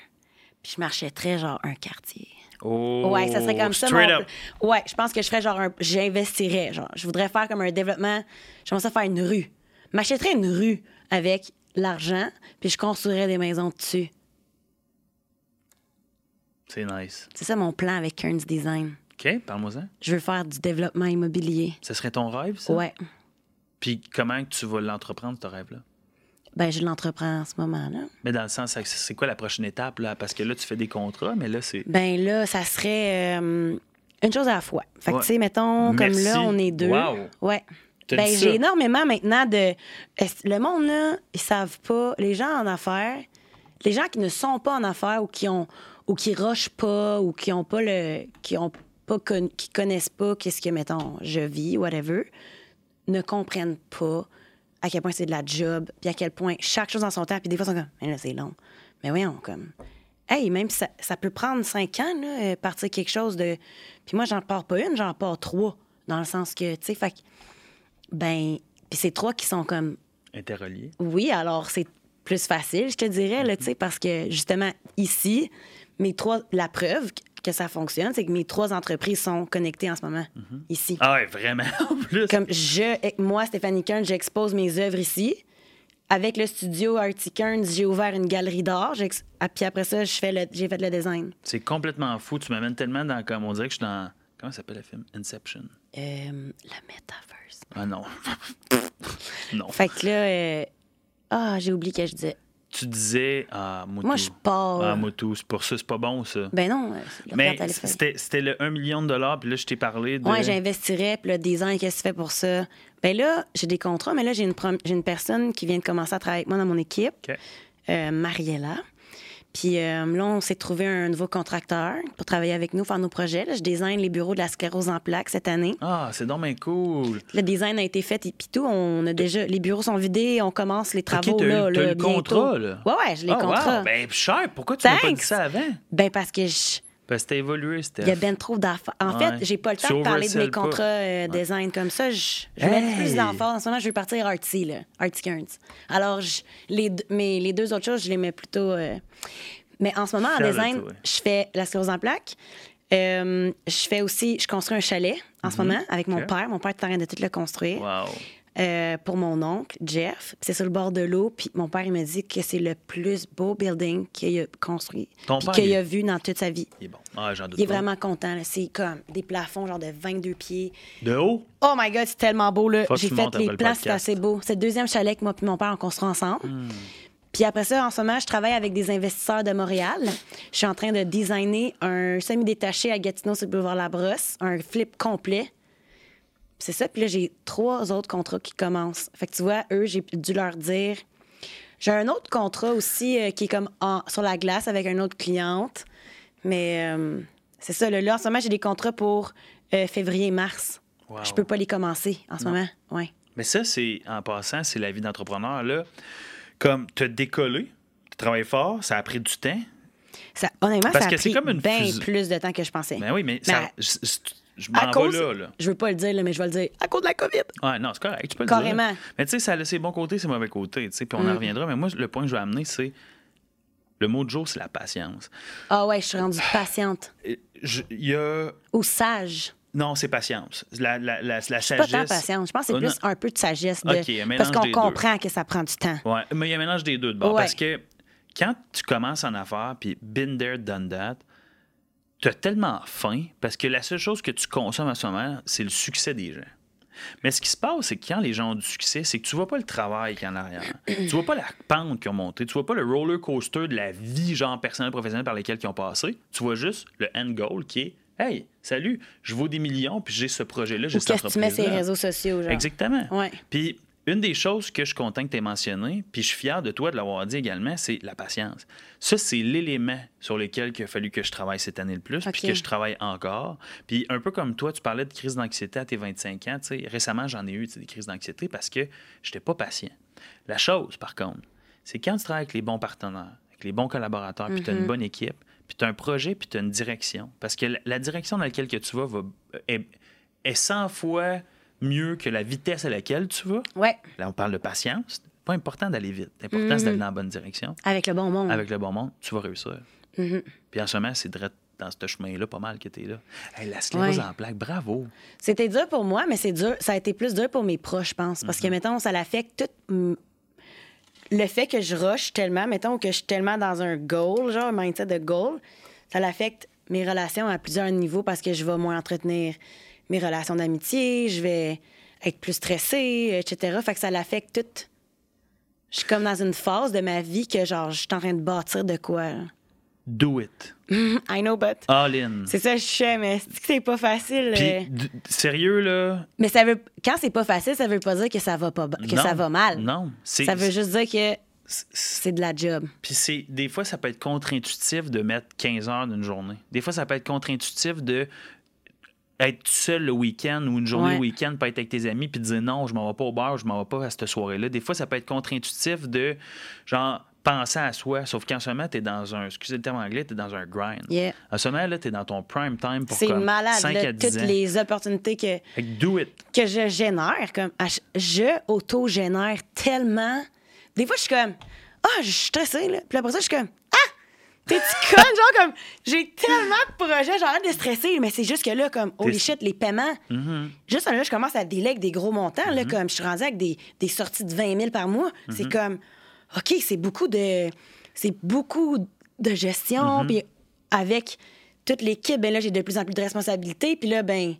puis je m'achèterais genre un quartier. Oh, Ouais, ça serait comme ça. mon- up. Ouais, je pense que je ferais genre un. J'investirais, genre. Je voudrais faire comme un développement. J'aimerais ça faire une rue. M'achèterais une rue avec l'argent, puis je construirais des maisons dessus. C'est nice. C'est ça mon plan avec Kearns Design. OK, parle-moi-en. Je veux faire du développement immobilier. Ce serait ton rêve, ça? Ouais. Puis comment tu vas l'entreprendre, ce rêve-là? Ben, je l'entreprends en ce moment-là. Mais dans le sens, c'est- quoi la prochaine étape, là? Parce que là, tu fais des contrats, mais là, c'est... Ben là, ça serait euh, une chose à la fois. Fait que, Ouais. tu sais, mettons, comme là, on est deux. Wow. Ouais. Ben, j'ai énormément maintenant de. Le monde, là, ils savent pas. Les gens en affaires, les gens qui ne sont pas en affaires ou qui ont ou qui rushent pas ou qui ont pas le. qui ont pas con- qui connaissent pas qu'est-ce que, mettons, je vis, whatever, ne comprennent pas à quel point c'est de la job, puis à quel point chaque chose en son temps, puis des fois, ils sont comme, mais là, c'est long. Mais voyons, comme, hey, même si ça, ça peut prendre cinq ans, là, euh, partir quelque chose de. Puis moi, j'en pars pas une, j'en pars trois, dans le sens que, tu sais, fait ben, puis c'est trois qui sont comme, Interrelié. oui, alors c'est plus facile, je te dirais, là, tu sais, parce que justement, ici, mes trois, la preuve que ça fonctionne, c'est que mes trois entreprises sont connectées en ce moment, ici. Ah ouais, vraiment, en plus. Comme je, moi, Stéphanie Kearns, j'expose mes œuvres ici. Avec le studio Artie Kearns, j'ai ouvert une galerie d'art. Ah, Puis après ça, j'ai fait le design. C'est complètement fou. Tu m'amènes tellement dans... Comme on dirait que je suis dans... Comment ça s'appelle le film? Inception. Euh, le metaverse. Ah non. non. Fait que là, euh, ah, j'ai oublié que je disais. Tu disais... Ah, Moutou. Moi, je pars. Ah, Moutou, c'est pour ça, c'est pas bon, ça. Ben non. euh, Mais c'était le 1 million de dollars, puis là, je t'ai parlé de... Ouais, j'investirais, puis le design, qu'est-ce que tu fais pour ça? Ben là, j'ai des contrats, mais là, j'ai une, prom- une personne qui vient de commencer à travailler avec moi dans mon équipe, euh, Mariella. Puis euh, là, on s'est trouvé un nouveau contracteur pour travailler avec nous, faire nos projets. Là, je design les bureaux de la sclérose en plaques cette année. Ah, c'est donc bien cool. Le design a été fait et puis tout, on a déjà les bureaux sont vidés, on commence les travaux OK, t'as là, là, le bientôt. contrat, là. Ouais ouais, j'ai les Ah, wow. contrats. Ben, cher. Pourquoi tu m'as pas dit ça avant? Ben parce que je- Parce que t'as évolué, Steph. il y a ben trop d'affaires. En Ouais. fait, j'ai pas le temps Tu de parler de mes contrats euh, design comme ça. Je, je mets plus d'emphase. En ce moment, je veux partir artsy, là, artsy Kearns. Alors, je- les, deux- mais les deux autres choses, je les mets plutôt. euh, Mais en ce moment, en design, je fais la sclérose en plaques. Euh, je fais aussi, je construis un chalet en ce moment avec mon père. Mon père est en train de tout le construire. Wow. Euh, pour mon oncle, Jeff. C'est sur le bord de l'eau. Puis mon père, il m'a dit que c'est le plus beau building qu'il a construit. Ton puis père, qu'il il- a vu dans toute sa vie. Il est bon. Ah, j'en doute Il est pas. vraiment content. C'est comme des plafonds, genre de 22 pieds. De haut? Oh my God, c'est tellement beau. là. J'ai fait les le plans, c'est assez beau. C'est le deuxième chalet que moi et mon père, on construit ensemble. Hmm. Puis après ça, en ce moment, je travaille avec des investisseurs de Montréal. Je suis en train de designer un semi-détaché à Gatineau sur le boulevard Labrosse, un flip complet. C'est ça. Puis là, j'ai trois autres contrats qui commencent. Fait que tu vois, eux, j'ai dû leur dire. J'ai un autre contrat aussi euh, qui est comme en- sur la glace avec une autre cliente. Mais euh, c'est ça. Là, là, en ce moment, j'ai des contrats pour euh, février-mars. Wow. Je peux pas les commencer en ce moment. Ouais. Mais ça, c'est, en passant, c'est la vie d'entrepreneur. Là, comme te décoller, tu travailles fort, ça a pris du temps. Ça, honnêtement, Parce ça a que c'est pris comme une bien plus de temps que je pensais. Ben oui, mais, Mais ça, à- je, m'en cause, vais là, là. je veux pas le dire, là, mais je vais le dire, à cause de la COVID. Ouais, non, c'est correct, tu peux le Carrément. dire. Mais tu sais, ça a ses bons côtés, ses mauvais côtés, tu sais, puis on Mm. en reviendra. Mais moi, le point que je veux amener, c'est le mot de jour, c'est la patience. Ah ouais, je suis rendue patiente. Et je- Il y a Ou sage. Non, c'est patience. La, la, la, la Pas tant sagesse. patience. Je pense que c'est Oh, plus un peu de sagesse. De... Ok, un mélange parce qu'on deux. comprend que ça prend du temps. Ouais, mais il y a un mélange des deux de bord. Ouais. Parce que quand tu commences en affaires, puis been there, done that, tu as tellement faim parce que la seule chose que tu consommes en ce moment, c'est le succès des gens. Mais ce qui se passe, c'est que quand les gens ont du succès, c'est que tu vois pas le travail qu'il y a en arrière. tu vois pas la pente qu'ils ont monté. Tu vois pas le roller coaster de la vie, genre personnelle, professionnelle par lesquelles ils ont passé. Tu vois juste le end goal qui est Hey, salut, je vaux des millions, puis j'ai ce projet-là, j'ai cette qu'est-ce que tu mets sur les entreprise-là. réseaux sociaux, genre. Exactement. Ouais. Puis une des choses que je suis content que tu aies mentionné, puis je suis fier de toi de l'avoir dit également, c'est la patience. Ça, c'est l'élément sur lequel il a fallu que je travaille cette année le plus, puis que je travaille encore. Puis un peu comme toi, tu parlais de crise d'anxiété à tes 25 ans. tu sais, Récemment, j'en ai eu des crises d'anxiété parce que je n'étais pas patient. La chose, par contre, c'est quand tu travailles avec les bons partenaires, avec les bons collaborateurs, puis tu as une bonne équipe, puis tu as un projet, puis tu as une direction. Parce que la- la direction dans laquelle que tu vas va- est, est 100 fois mieux que la vitesse à laquelle tu vas. Ouais. Là, on parle de patience. C'est pas important d'aller vite. L'important, c'est d'aller dans la bonne direction. Avec le bon monde. Avec le bon monde, tu vas réussir. Puis en ce moment, c'est direct dans ce chemin-là, pas mal que tu es là. Hey, la sclérose Ouais. en plaques, bravo. C'était dur pour moi, mais c'est dur. Ça a été plus dur pour mes proches, je pense. Parce que, Mhm. mettons, ça l'affecte tout. Le fait que je rush tellement, mettons, que je suis tellement dans un goal, genre un mindset de goal, ça l'affecte mes relations à plusieurs niveaux parce que je vais moins entretenir mes relations d'amitié, je vais être plus stressée, etc. Fait que ça l'affecte tout. Je suis comme dans une phase de ma vie que, genre, je suis en train de bâtir de quoi. là. Do it. I know, but. All in. C'est ça, je sais, mais c'est pas facile. Euh. sérieux, là? Mais ça veut quand c'est pas facile, ça veut pas dire que ça va pas que non, ça va mal. Non. c'est- Ça veut juste dire que c'est- c'est de la job. Puis c'est des fois, ça peut être contre-intuitif de mettre 15 heures d'une journée. Des fois, ça peut être contre-intuitif de être seul le week-end ou une journée Ouais. le week-end, pas être avec tes amis, puis de dire non, je m'en vais pas au bar, je m'en vais pas à cette soirée-là. Des fois, ça peut être contre-intuitif de, genre, penser à soi. Sauf qu'en ce moment, t'es dans un, excusez le terme anglais, t'es dans un grind. Yeah. En ce moment, là, t'es dans ton prime time pour comme malade 5 là, à 10 toutes ans. les opportunités que que do it. que je génère comme je auto-génère tellement. Des fois je suis comme ah, je suis stressée là. Puis après ça je suis comme T'es-tu conne? Genre, comme, j'ai tellement de projets, j'arrête de stresser, mais c'est juste que là, comme, holy shit, les paiements. Mm-hmm. Juste là, je commence à délèguer des gros montants, là, comme, je suis rendue avec des, des sorties de 20 000 par mois. Mm-hmm. C'est comme, OK, c'est beaucoup de. C'est beaucoup de gestion, Mm-hmm. puis avec toute l'équipe, ben là, j'ai de plus en plus de responsabilités, puis là, ben,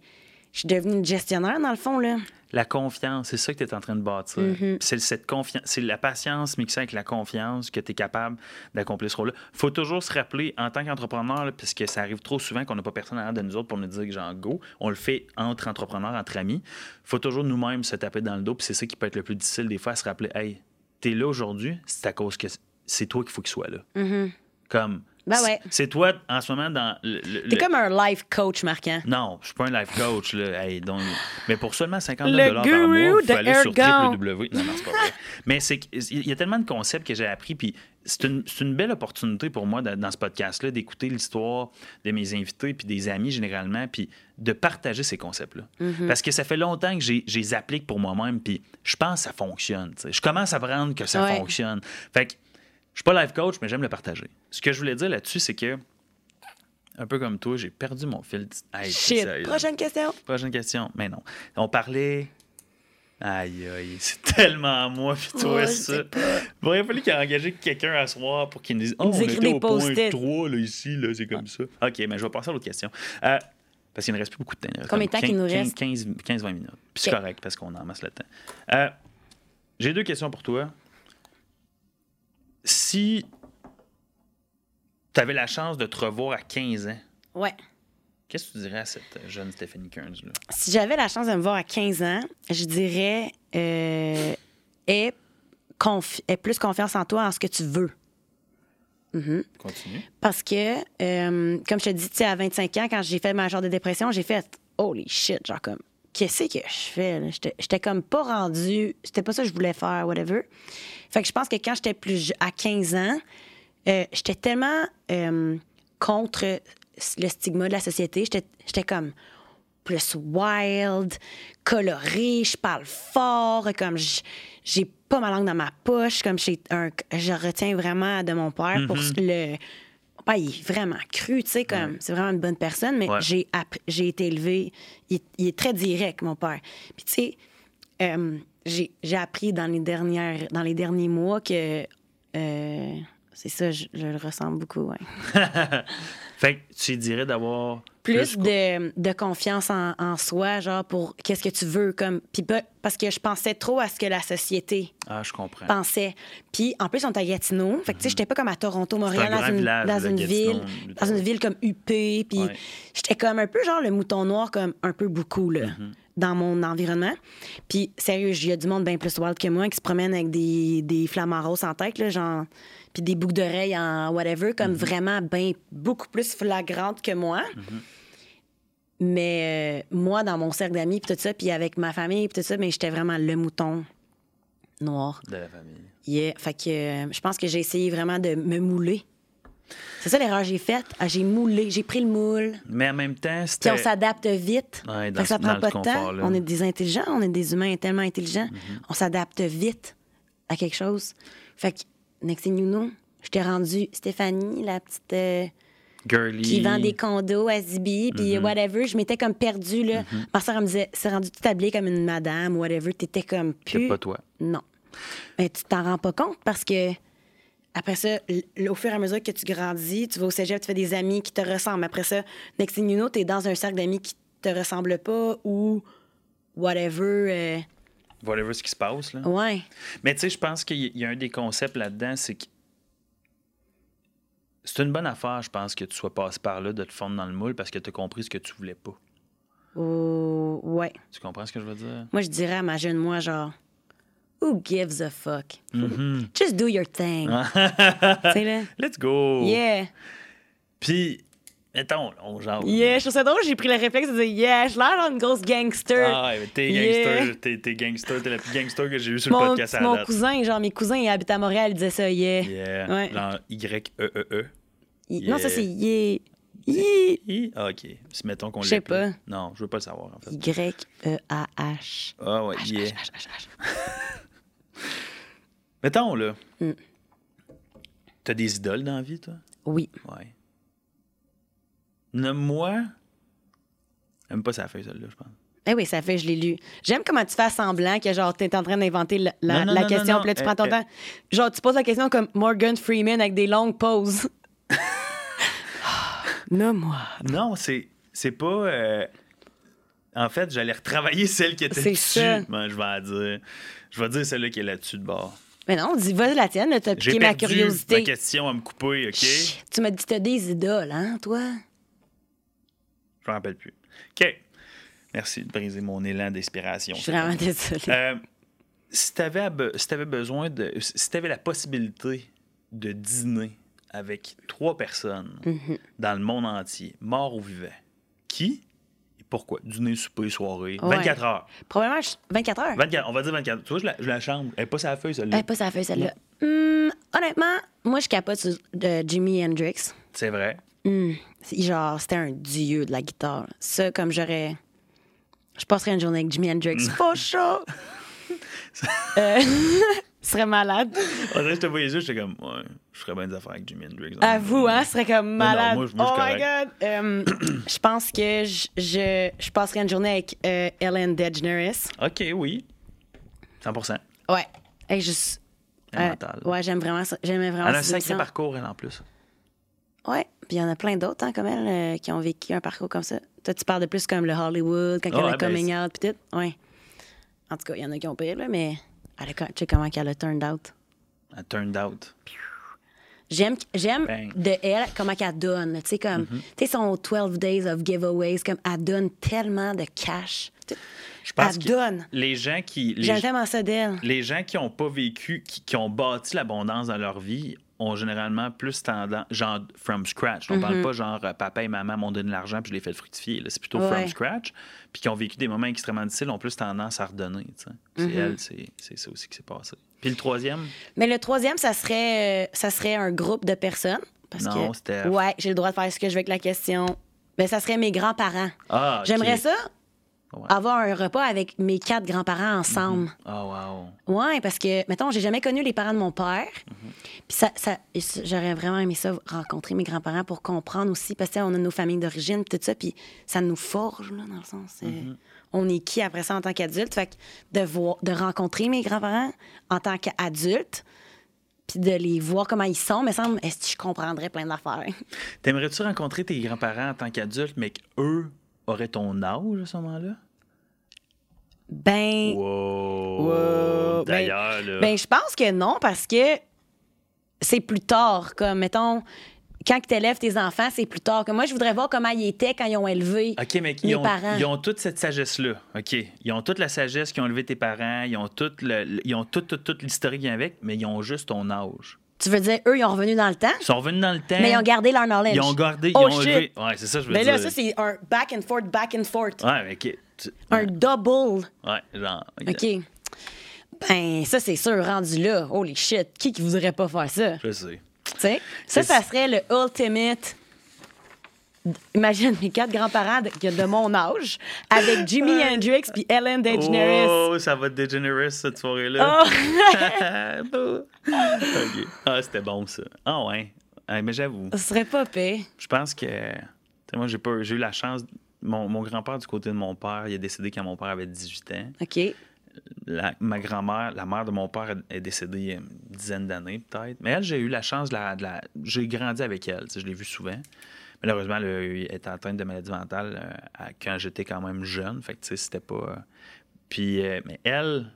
je suis devenue une gestionnaire, dans le fond, là. La confiance, c'est ça que tu es en train de bâtir. Mm-hmm. C'est cette confiance, c'est la patience mixée avec la confiance que tu es capable d'accomplir ce rôle-là. faut toujours se rappeler, en tant qu'entrepreneur, puisque ça arrive trop souvent qu'on n'a pas personne derrière de nous autres pour nous dire que genre go, on le fait entre entrepreneurs, entre amis. faut toujours nous-mêmes se taper dans le dos, puis c'est ça qui peut être le plus difficile des fois, à se rappeler, hey, t'es là aujourd'hui, c'est à cause que c'est toi qu'il faut qu'il soit là. Comme, Ben ouais. c'est toi en ce moment dans le. le- T'es comme un life coach, Marquant. non, je suis pas un life coach. Là. Hey, donc... Mais pour seulement 59 Le par mois, il faut aller sur www. Non, non, c'est pas vrai. Mais c'est qu'il y a tellement de concepts que j'ai appris. Puis c'est une, belle opportunité pour moi de- dans ce podcast-là d'écouter l'histoire de mes invités puis des amis généralement, puis de partager ces concepts-là. Mm-hmm. Parce que ça fait longtemps que je les applique pour moi-même, puis je pense que ça fonctionne. Je commence à prendre que ça Ouais. fonctionne. Fait que je suis pas life coach, mais j'aime le partager. Ce que je voulais dire là-dessus, c'est que un peu comme toi, j'ai perdu mon fil. Hey, c'est Shit. sérieux. Prochaine question. Prochaine question. Mais non. On parlait. Aïe, aïe, c'est tellement moi, puis toi, Ouais, je ça. pas. Il aurait fallu qu'il ait engagé quelqu'un à soir pour qu'il nous dise Oh, on était au point post-it. 3, là, ici, là, c'est comme ça. OK, mais je vais passer à l'autre question. Euh, parce qu'il ne reste plus beaucoup de temps. Combien de temps qu'il nous 15 reste? 15 15-20 minutes. Puis c'est correct parce qu'on en masse le temps. Euh, J'ai deux questions pour toi. Si tu avais la chance de te revoir à 15 ans, Ouais. qu'est-ce que tu dirais à cette jeune Stephanie Kearns? Là? Si j'avais la chance de me voir à 15 ans, je dirais euh, aie, confi- aie plus confiance en toi, en ce que tu veux. Continue. Parce que, euh, comme je te dis, tu sais, à 25 ans, quand j'ai fait ma genre de dépression, j'ai fait holy shit, genre comme, qu'est-ce que je fais? J'étais comme pas rendue, c'était pas ça que je voulais faire, whatever. Fait que je pense que quand j'étais plus à 15 ans, euh, j'étais tellement euh, contre le stigma de la société. J'étais comme plus wild, coloré, je parle fort, comme j'ai pas ma langue dans ma poche, comme j'ai un, je retiens vraiment de mon père pour le mon père, il est vraiment cru, tu sais, comme, c'est vraiment une bonne personne, mais Ouais. j'ai, été élevée, il, il est très direct, mon père. Puis, tu sais, euh, j'ai, j'ai appris dans les, dernières, dans les derniers mois que, euh, c'est ça, je, je le ressemble beaucoup, ouais. Fait que tu dirais d'avoir plus de, de confiance en, en soi, genre pour qu'est-ce que tu veux, comme. Puis parce que je pensais trop à ce que la société Ah, je comprends. pensait. Puis en plus, on était à Gatineau. Fait que tu sais, j'étais pas comme à Toronto, Montréal, Mhm. un dans une, village, dans le une Gatineau, ville, le dans une ville comme UP. Puis Ouais. j'étais comme un peu genre le mouton noir, comme un peu beaucoup, là. Mhm. Dans mon environnement. Puis, sérieux, il y a du monde bien plus wild que moi qui se promène avec des, des flamants roses en tête, là, genre, puis des boucles d'oreilles en whatever, comme Mhm. vraiment bien, beaucoup plus flagrantes que moi. Mais euh, moi, dans mon cercle d'amis, puis tout ça, puis avec ma famille, puis tout ça, mais j'étais vraiment le mouton noir. De la famille. Yeah. Fait que euh, je pense que j'ai essayé vraiment de me mouler. C'est ça l'erreur que j'ai faite. Ah, j'ai moulé, j'ai pris le moule. Mais en même temps, Puis c'était. on s'adapte vite. Ouais, dans ça prend dans pas de temps. là. On est des intelligents, on est des humains tellement intelligents. On s'adapte vite à quelque chose. Fait que, next thing you know, je t'ai rendu Stéphanie, la petite euh, girly. qui vend des condos à Zibi, puis Mm-hmm. whatever. Je m'étais comme perdue, là. Ma soeur, elle me disait, c'est rendu tout habillé comme une madame, whatever. T'étais comme C'est plus... pas toi. Non. Mais tu t'en rends pas compte parce que après ça, au fur et à mesure que tu grandis, tu vas au cégep, tu fais des amis qui te ressemblent. Après ça, next thing you know, t'es dans un cercle d'amis qui te ressemble pas ou whatever. euh, Whatever ce qui se passe, là. Ouais. Mais tu sais, je pense qu'il y- a un des concepts là-dedans, c'est que c'est une bonne affaire, je pense, que tu sois passé par là, de te fondre dans le moule parce que tu as compris ce que tu voulais pas. Ou- ouais. Tu comprends ce que je veux dire? Moi, je dirais à ma jeune moi, genre, who gives a fuck? Mm-hmm. Just do your thing. Là? Let's go! Yeah. Puis, mettons, on genre. Yeah, je trouve ça drôle, j'ai pris le réflexe de dire, yeah, je l'air d'une grosse gangster. Ah, ouais, mais t'es Yeah. gangster, t'es, t'es gangster, t'es la plus gangster que j'ai eu sur mon le podcast à mon date. cousin, genre mes cousins, ils habitent à Montréal, ils disaient ça, yeah. Yeah. Ouais. Genre Y-E-E-E. Non, ça, c'est yeah. Yeah. I? Ah, OK. Si mettons qu'on Je sais pas. Non, je veux pas le savoir, en fait. Y-E-A-H. Ah, ouais, H, yeah. H, H, H, H. Mettons, là. Mm. T'as des idoles dans la vie, toi? Oui. Ouais. Nomme-moi. Même pas sa feuille, celle-là, je pense. Eh oui, ça fait, je l'ai lu. J'aime comment tu fais semblant que genre t'es en train d'inventer la, la- Non, non, la non, question, puis là tu non. prends ton Euh, temps. Genre tu poses la question comme Morgan Freeman avec des longues pauses. non moi. Non, c'est, c'est pas. euh, En fait, j'allais retravailler celle qui était dessus. Ben, je vais dire. Je vais dire celle-là qui est là-dessus de bord. Mais non, dis vas-y la tienne, t'as piqué ma curiosité. ma question à me couper, OK? Chut, Tu m'as dit t'as des idoles, hein, toi? Je me rappelle plus. OK. Merci de briser mon élan d'inspiration. Je suis vraiment désolée. Euh, si tu avais, besoin de. Si tu avais la possibilité de dîner avec trois personnes Mhm. dans le monde entier, morts ou vivants, qui pourquoi? Dîner, souper, soirée. Ouais. 24 heures. Probablement je- 24 heures. 24, on va dire 24. Tu vois, je la, je la chambre. Elle est pas la feuille, celle-là. Eh, pas ça fait celle-là. Hum, honnêtement, moi je capote sur de Jimi Hendrix. C'est vrai. Hum, genre, c'était un dieu de la guitare. Ça, comme j'aurais. Je passerais une journée avec Jimi Hendrix. For sure! euh, ce serait malade. On dirait que je te voyais juste, j'étais comme, ouais, je ferais bien des affaires avec Jimi Hendrix. À vous, hein? Ce serait comme non, malade. moi, je- moi, oh my god! Euh, je pense que je, je, je passerais une journée avec euh, Ellen DeGeneres. OK, oui. 100% Ouais. Juste. Euh, ouais, j'aime vraiment ça. J'aimais vraiment Elle a un sacré parcours, elle, en plus. Ouais, puis il y en a plein d'autres, hein, comme elle, euh, qui ont vécu un parcours comme ça. Toi, tu parles de plus comme le Hollywood, quand Ah elle a ouais, ben, coming out, puis tout. Ouais. En tout cas, il y en a qui ont pire, là, mais elle a, tu sais comment qu'elle a turned out. Elle turned out. J'aime, j'aime Bang. de elle comment qu'elle donne. Tu sais, comme, Mm-hmm. tu sais, son 12 days of giveaways, comme elle donne tellement de cash. Je pense Elle que donne. les gens qui. les J'aime tellement ça d'elle. les gens qui n'ont pas vécu, qui, qui ont bâti l'abondance dans leur vie, ont généralement plus tendance, genre from scratch. On Mm-hmm. parle pas genre euh, papa et maman m'ont donné de l'argent puis je l'ai fait fructifier. C'est plutôt from scratch. Puis qui ont vécu des moments extrêmement difficiles, ont plus tendance à redonner. C'est Mm-hmm. elle, c'est c'est ça aussi qui s'est passé. Puis le troisième, Mais le troisième, ça serait, euh, ça serait un groupe de personnes. Parce Non, que. Ouais, j'ai le droit de faire ce que je veux avec la question. Ben, ça serait mes grands-parents. ah. J'aimerais ça Avoir un repas avec mes quatre grands-parents ensemble. Oh, wow. Ouais, parce que, mettons, j'ai jamais connu les parents de mon père. Puis ça, j'aurais vraiment aimé ça, rencontrer mes grands-parents pour comprendre aussi, parce que tu sais, on a nos familles d'origine, tout ça, puis ça nous forge, là, dans le sens. euh, on est qui après ça en tant qu'adulte? Fait que de, voir, de rencontrer mes grands-parents en tant qu'adulte, puis de les voir comment ils sont, me semble, est-ce que je comprendrais plein d'affaires? T'aimerais-tu rencontrer tes grands-parents en tant qu'adultes, mais qu'eux auraient ton âge à ce moment-là? Ben. Wow! Wow. D'ailleurs, là. Ben, je pense que non, parce que c'est plus tard. Comme, mettons, quand tu élèves tes enfants, c'est plus tard. Comme moi, je voudrais voir comment ils étaient quand ils ont élevé OK, mais mes ils ont, parents. ils ont toute cette sagesse-là. OK. Ils ont toute la sagesse qui ont élevé tes parents. Ils ont toute le- le- ils ont toute, toute, toute l'historique qui vient avec, mais ils ont juste ton âge. Tu veux dire, eux, ils ont revenu dans le temps, Ils sont revenus dans le temps. mais ils ont gardé leur knowledge. Ils ont gardé. Oh, ils ont shit. Ouais, c'est ça, je veux Mais dire. là, ça, c'est un back and forth, back and forth. Ouais, mais OK. Un double. Ouais, genre. OK. Ben, ça, c'est sûr, rendu là. Holy shit. Qui qui voudrait pas faire ça? Je sais. Tu sais? Ça, ça serait le ultimate. Imagine mes quatre grands-parents de, de mon âge avec Jimi Hendrix puis Ellen DeGeneres. Oh, ça va dégénérer cette soirée-là. Oh! Ah, c'était bon, ça. Ah, ouais. Mais j'avoue, Ce serait pas pire. je pense que. Moi, j'ai pas, j'ai eu la chance. Mon, mon grand-père, du côté de mon père, il est décédé quand mon père avait 18 ans. OK. La- ma grand-mère, la mère de mon père, est décédée il y a une dizaine d'années, peut-être. Mais elle, j'ai eu la chance de la. la- j'ai grandi avec elle. Je l'ai vue souvent. Malheureusement, eu- elle était atteinte de maladie mentale euh, à- quand j'étais quand même jeune. Fait que, tu sais, c'était pas. euh, Puis, euh, mais elle,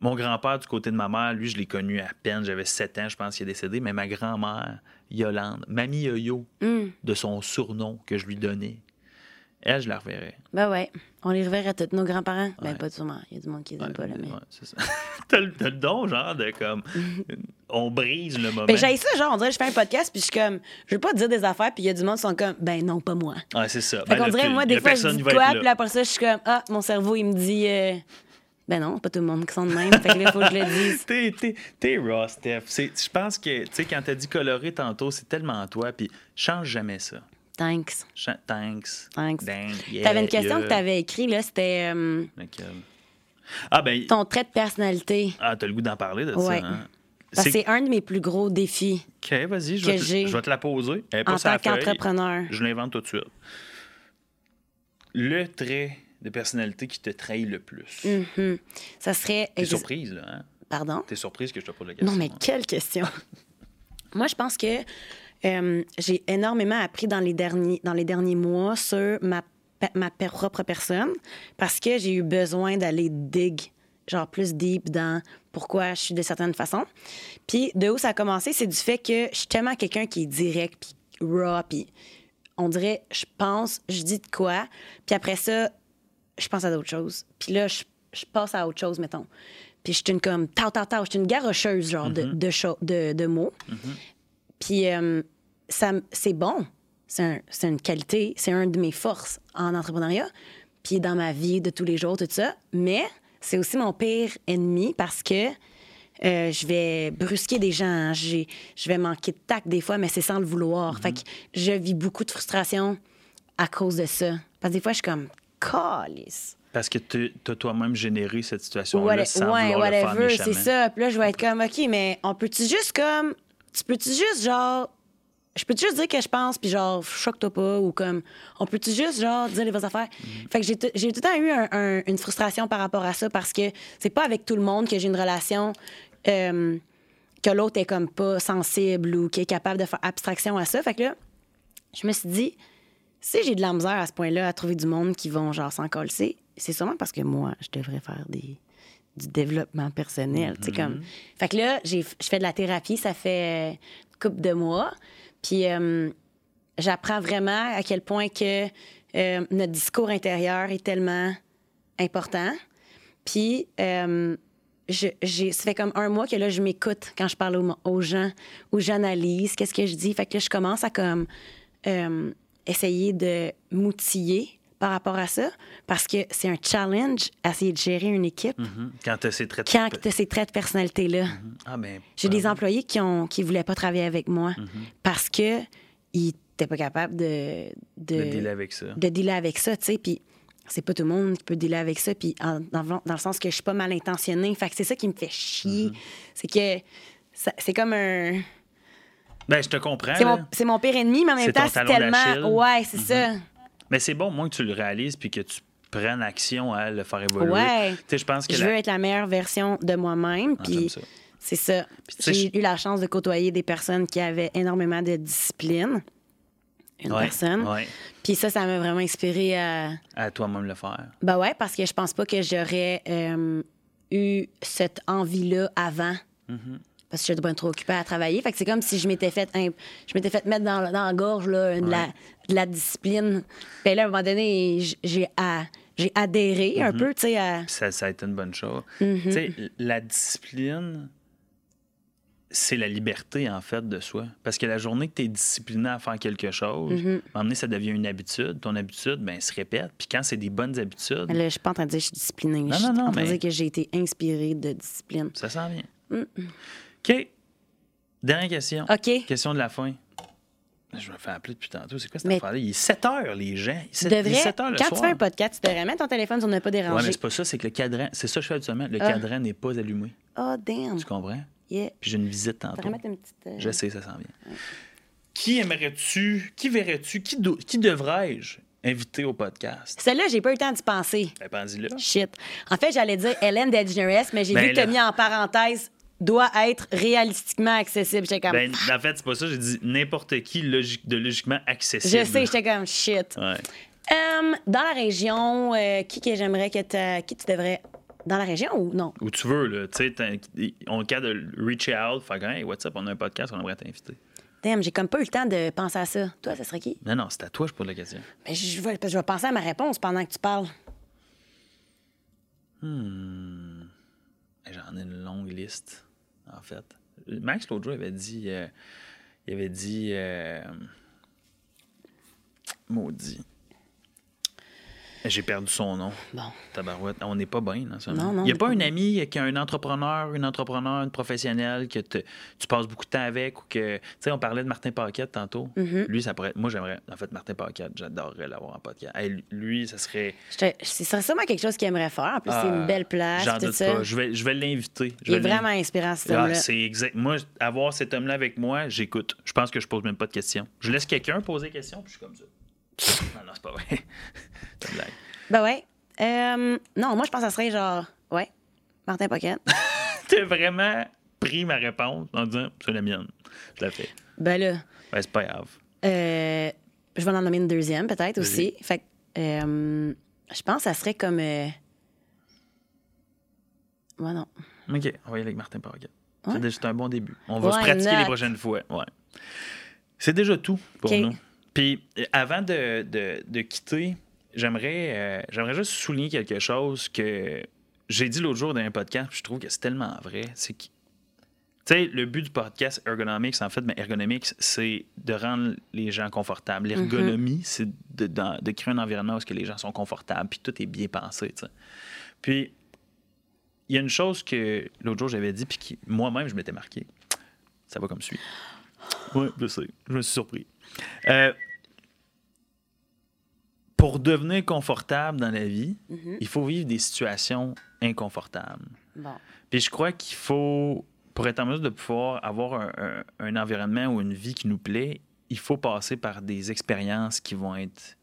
mon grand-père, du côté de ma mère, lui, je l'ai connu à peine. J'avais 7 ans, je pense qu'il est décédé. Mais ma grand-mère, Yolande, Mamie Yo-Yo, Hum. de son surnom que je lui donnais, elle, je la reverrais. Ben ouais. On les reverrait tous, nos grands-parents. Ben Ouais. pas sûrement. Il y a du monde qui les aime Ouais, pas, là, mais. ouais, c'est ça. t'as, le, don, genre, de comme. on brise le moment. Ben, j'ai ça, genre, on dirait je fais un podcast, puis je suis comme, je veux pas dire des affaires, puis il y a du monde qui sont comme, ben non, pas moi. Ouais, c'est ça. Fait Ben, qu'on là, dirait, moi, des fois, je dis quoi, puis après ça, je suis comme, ah, mon cerveau, il me dit, euh, ben non, pas tout le monde qui sont de même. fait que là, il faut que je le dise. T'es, t'es, t'es raw, Steph. Je pense que, tu sais, quand t'as dit coloré tantôt, c'est tellement toi, puis change jamais ça. Thanks. Cha- thanks. Thanks. Yeah, T'avais une question yeah. que t'avais écrit, là, c'était euh? Ah, ben, ton trait de personnalité. ah, t'as le goût d'en parler de Ouais. ça, hein? C'est- un de mes plus gros défis OK, vas-y, je je vais te la poser. Elle en tant qu'entrepreneur. Je l'invente tout de suite. Le trait de personnalité qui te trahit le plus. Mhm. Ça serait. T'es surprise, là, hein? Pardon? T'es surprise que je te pose la question. Non, mais hein? quelle question! Moi, je pense que euh, j'ai énormément appris dans les derniers, dans les derniers mois sur ma, ma propre personne parce que j'ai eu besoin d'aller dig, genre plus deep dans pourquoi je suis de certaines façons. Puis de où ça a commencé, c'est du fait que je suis tellement quelqu'un qui est direct, puis raw, puis on dirait, je pense, je dis de quoi, puis après ça, je pense à d'autres choses. Puis là, je, je passe à autre chose, mettons. Puis je suis une comme, tau, tau, tau, je suis une garocheuse, genre, de, de, cho- de, de mots. Puis euh, ça c'est bon. C'est un- c'est une qualité, c'est un de mes forces en entrepreneuriat. Puis dans ma vie de tous les jours, tout ça. Mais c'est aussi mon pire ennemi parce que euh, je vais brusquer des gens. J'ai- Je vais manquer de tact des fois, mais c'est sans le vouloir. Fait que je vis beaucoup de frustration à cause de ça. Parce que des fois, je suis comme, calice. Parce que tu as toi-même généré cette situation-là What- sans ouais, vouloir le faire whatever, c'est ça. Puis là, je vais être comme, OK, mais on peut-tu juste comme. Tu peux-tu juste, genre. Je peux-tu juste dire que je pense, puis genre, choque-toi pas, ou comme. On peut-tu juste, genre, dire les vraies affaires? Mm-hmm. Fait que j'ai tout le temps eu un- un- une frustration par rapport à ça, parce que c'est pas avec tout le monde que j'ai une relation. euh, que l'autre est comme pas sensible ou qui est capable de faire abstraction à ça. Fait que là, je me suis dit, si j'ai de la misère à ce point-là à trouver du monde qui vont genre s'en c'est sûrement parce que moi, je devrais faire des, du développement personnel. sais, comme... Fait que là, j'ai- je fais de la thérapie, ça fait une couple de mois. Puis euh, j'apprends vraiment à quel point que euh, notre discours intérieur est tellement important. Puis euh, je- ça fait comme un mois que là, je m'écoute quand je parle aux, aux gens, où j'analyse qu'est-ce que je dis. Fait que là, je commence à comme euh, essayer de m'outiller par rapport à ça parce que c'est un challenge à essayer de gérer une équipe Mhm. Quand tu as ces traits de- quand tu as ces traits de personnalité-là. Ah, ben, J'ai des employés qui ont qui voulaient pas travailler avec moi parce que ils étaient pas capables de de, de dealer avec ça. de dealer avec ça, tu sais. Puis c'est pas tout le monde qui peut dealer avec ça. Puis en- dans, le- dans le sens que je suis pas mal intentionnée. Fait que c'est ça qui me fait chier. C'est que c'est comme un. Ben, je te comprends. C'est mon, pire ennemi, mais en même temps, c'est tellement. Ouais, c'est ça. Mais c'est bon, moins que tu le réalises puis que tu prennes action à le faire évoluer. Ouais. Tu sais, je pense que Je la- veux être la meilleure version de moi-même. Ah, Puis c'est ça. J'ai je- eu la chance de côtoyer des personnes qui avaient énormément de discipline. Une Ouais, personne. ouais. Puis ça, ça m'a vraiment inspiré à. à toi-même le faire. Ben ouais, parce que je pense pas que j'aurais euh, eu cette envie-là avant. Mm-hmm. Parce que j'étais bien trop occupée à travailler. Fait que c'est comme si je m'étais fait, je m'étais fait mettre dans, dans la gorge là, de, la, de la discipline. Puis là, à un moment donné, j'ai à- j'ai adhéré un Mm-hmm. peu, tu sais, à... Ça, ça a été une bonne chose. Mm-hmm. Tu sais, la discipline, c'est la liberté, en fait, de soi. Parce que la journée que tu es discipliné à faire quelque chose, Mm-hmm. à un moment donné, ça devient une habitude. Ton habitude, ben, elle se répète. Puis quand c'est des bonnes habitudes, Là, je suis pas en train de dire que je suis disciplinée. Non, je suis non, non, en train de dire que j'ai été inspirée de discipline. ça s'en vient. OK. Dernière question. OK. Question de la fin. Je me fais appeler depuis tantôt. C'est quoi cette affaire-là? Il est 7 heures, les gens. Il est Tu 7, il est devrais, 7 heures le quand soir. tu fais un podcast, tu devrais mettre ton téléphone sur ne pas déranger. mais c'est pas ça, c'est que le cadran, c'est ça que je fais habituellement. Le Ah. cadran n'est pas allumé. Oh, damn. Tu comprends? Yeah. Puis j'ai une visite tantôt. mettre une petite... euh, Je sais, ça s'en vient. Qui aimerais-tu, qui verrais-tu, qui, do- qui devrais-je inviter au podcast? Celle-là, j'ai pas eu le temps d'y penser. Ben, là. Shit. En fait, j'allais dire Hélène DeGeneres, mais j'ai Ben vu que tu as mis en parenthèse doit être réalistiquement accessible. J'étais comme. Ben, en fait, c'est pas ça. J'ai dit n'importe qui logique, de logiquement accessible. je sais, j'étais comme shit. Ouais. Euh, dans la région, euh, qui que j'aimerais que tu. Qui tu devrais. Dans la région ou non? Où tu veux, là. Tu sais, on cas de reach out, faire comme, hey, what's up, on a un podcast, on aimerait t'inviter. Damn, j'ai comme pas eu le temps de penser à ça. Toi, ça serait qui? Non, non, c'est à toi, je pose la question. Ben, je, vais, je vais penser à ma réponse pendant que tu parles. J'en ai une longue liste, en fait. Max, l'autre avait dit. euh, il avait dit. euh, maudit. J'ai perdu son nom. Bon. Tabarouette. On n'est pas bien dans ça. Non, non, Il n'y a pas pas un ami qui a un entrepreneur, une entrepreneur, une professionnelle que te- tu passes beaucoup de temps avec ou que. Tu sais, on parlait de Martin Paquette tantôt. Mm-hmm. Lui, ça pourrait. Moi, j'aimerais. En fait, Martin Paquette, j'adorerais l'avoir en podcast. Hey, lui, ça serait. Ça serait sûrement quelque chose qu'il aimerait faire. En plus, c'est Ah, une belle place. J'en doute ça. pas. Je vais, je vais l'inviter. Il est vraiment inspirant, cet Ah, homme-là. c'est exact. Moi, avoir cet homme-là avec moi, j'écoute. Je pense que je pose même pas de questions. Je laisse quelqu'un poser des questions, puis je suis comme ça. Non, non, c'est pas vrai. c'est une blague. Ben ouais. Euh, non, moi, je pense que ça serait genre. Ouais. Martin Pocket. T'as vraiment pris ma réponse en disant c'est la mienne. Je la fais. ben là. Ben, c'est pas grave. Euh, je vais en nommer une deuxième, peut-être aussi. Fait que, euh, je pense que ça serait comme. Euh... Ouais, non. OK, on va y aller avec Martin Paquet. Ouais. C'est un bon début. On va se pratiquer not? les prochaines fois. Ouais. C'est déjà tout pour nous. Puis, euh, avant de, de- de quitter, j'aimerais euh, j'aimerais juste souligner quelque chose que j'ai dit l'autre jour dans un podcast, puis je trouve que c'est tellement vrai. C'est que, tu sais, le but du podcast Ergonomics, en fait, mais Ergonomics, c'est de rendre les gens confortables. L'ergonomie, c'est de, créer un environnement où que les gens sont confortables, puis tout est bien pensé, tu sais. Puis, il y a une chose que l'autre jour j'avais dit, puis qui moi-même je m'étais marqué. Ça va comme suit. Oui, je sais. Je me suis surpris. Euh, pour devenir confortable dans la vie, il faut vivre des situations inconfortables. Bon. Puis je crois qu'il faut, pour être en mesure de pouvoir avoir un, un- un environnement ou une vie qui nous plaît, il faut passer par des expériences qui vont être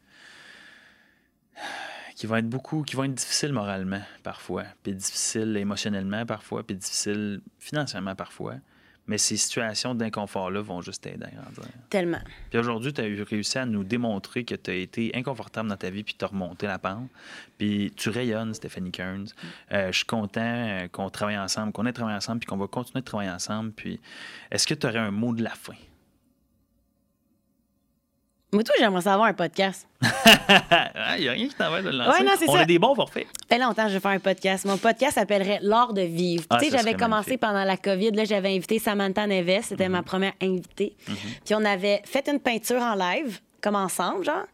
qui vont être beaucoup, qui vont être difficiles moralement parfois, puis difficiles émotionnellement parfois, puis difficiles financièrement parfois. Mais ces situations d'inconfort-là vont juste t'aider à grandir. Tellement. Puis aujourd'hui, tu as réussi à nous démontrer que tu as été inconfortable dans ta vie, puis tu as remonté la pente. Puis tu rayonnes, Stéphanie Kearns. Euh, je suis content euh, qu'on travaille ensemble, qu'on ait travaillé ensemble, puis qu'on va continuer de travailler ensemble. Puis est-ce que tu aurais un mot de la fin? Moi, tout, j'aimerais savoir un podcast. Il n'y a rien qui t'envers de le lancer. Ouais, non, c'est On ça. a des bons forfaits. Ça fait longtemps que je veux faire un podcast. Mon podcast s'appellerait L'art de vivre. Ah, tu sais, j'avais commencé magnifique. pendant la COVID. Là, j'avais invité Samantha Neves. C'était Mhm. ma première invitée. Puis on avait fait une peinture en live, comme ensemble, genre,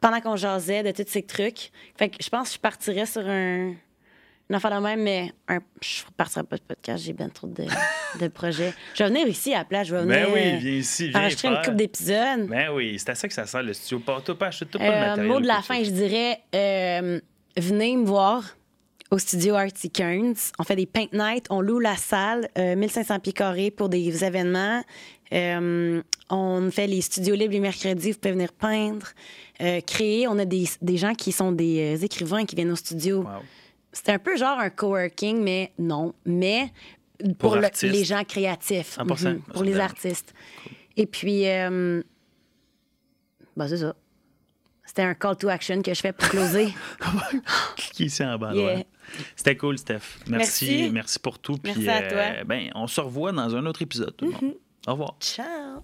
pendant qu'on jasait de tous ces trucs. Fait que je pense que je partirais sur un, une affaire de même, mais un, je ne partirai pas de podcast, j'ai bien trop de, de projets. Je vais venir ici à la place, je vais venir Ben oui, euh, viens ici, viens enregistrer une couple d'épisodes. Ben oui, c'est à ça que ça sert le studio. Pas, t'as pas acheté t'as pas le Euh, matériel. mot de la fin, je dirais euh, venez me voir au studio Artie Kearns. On fait des paint nights, on loue la salle, euh, 1500 pieds carrés pour des événements. Euh, on fait les studios libres les mercredis, vous pouvez venir peindre, euh, créer. On a des, des gens qui sont des euh, écrivains qui viennent au studio. Wow. C'est un peu genre un coworking, mais non. Mais pour, le- les gens créatifs. 100%, Mhm, ça pour me les artistes. Et puis, euh, bah, c'est ça. C'était un call to action que je fais pour closer. Cliquez ici en bas. Yeah. droite. C'était cool, Steph. Merci. Merci. Merci pour tout. Merci Puis, à toi. Euh, ben, on se revoit dans un autre épisode, tout le monde. Au revoir. Ciao!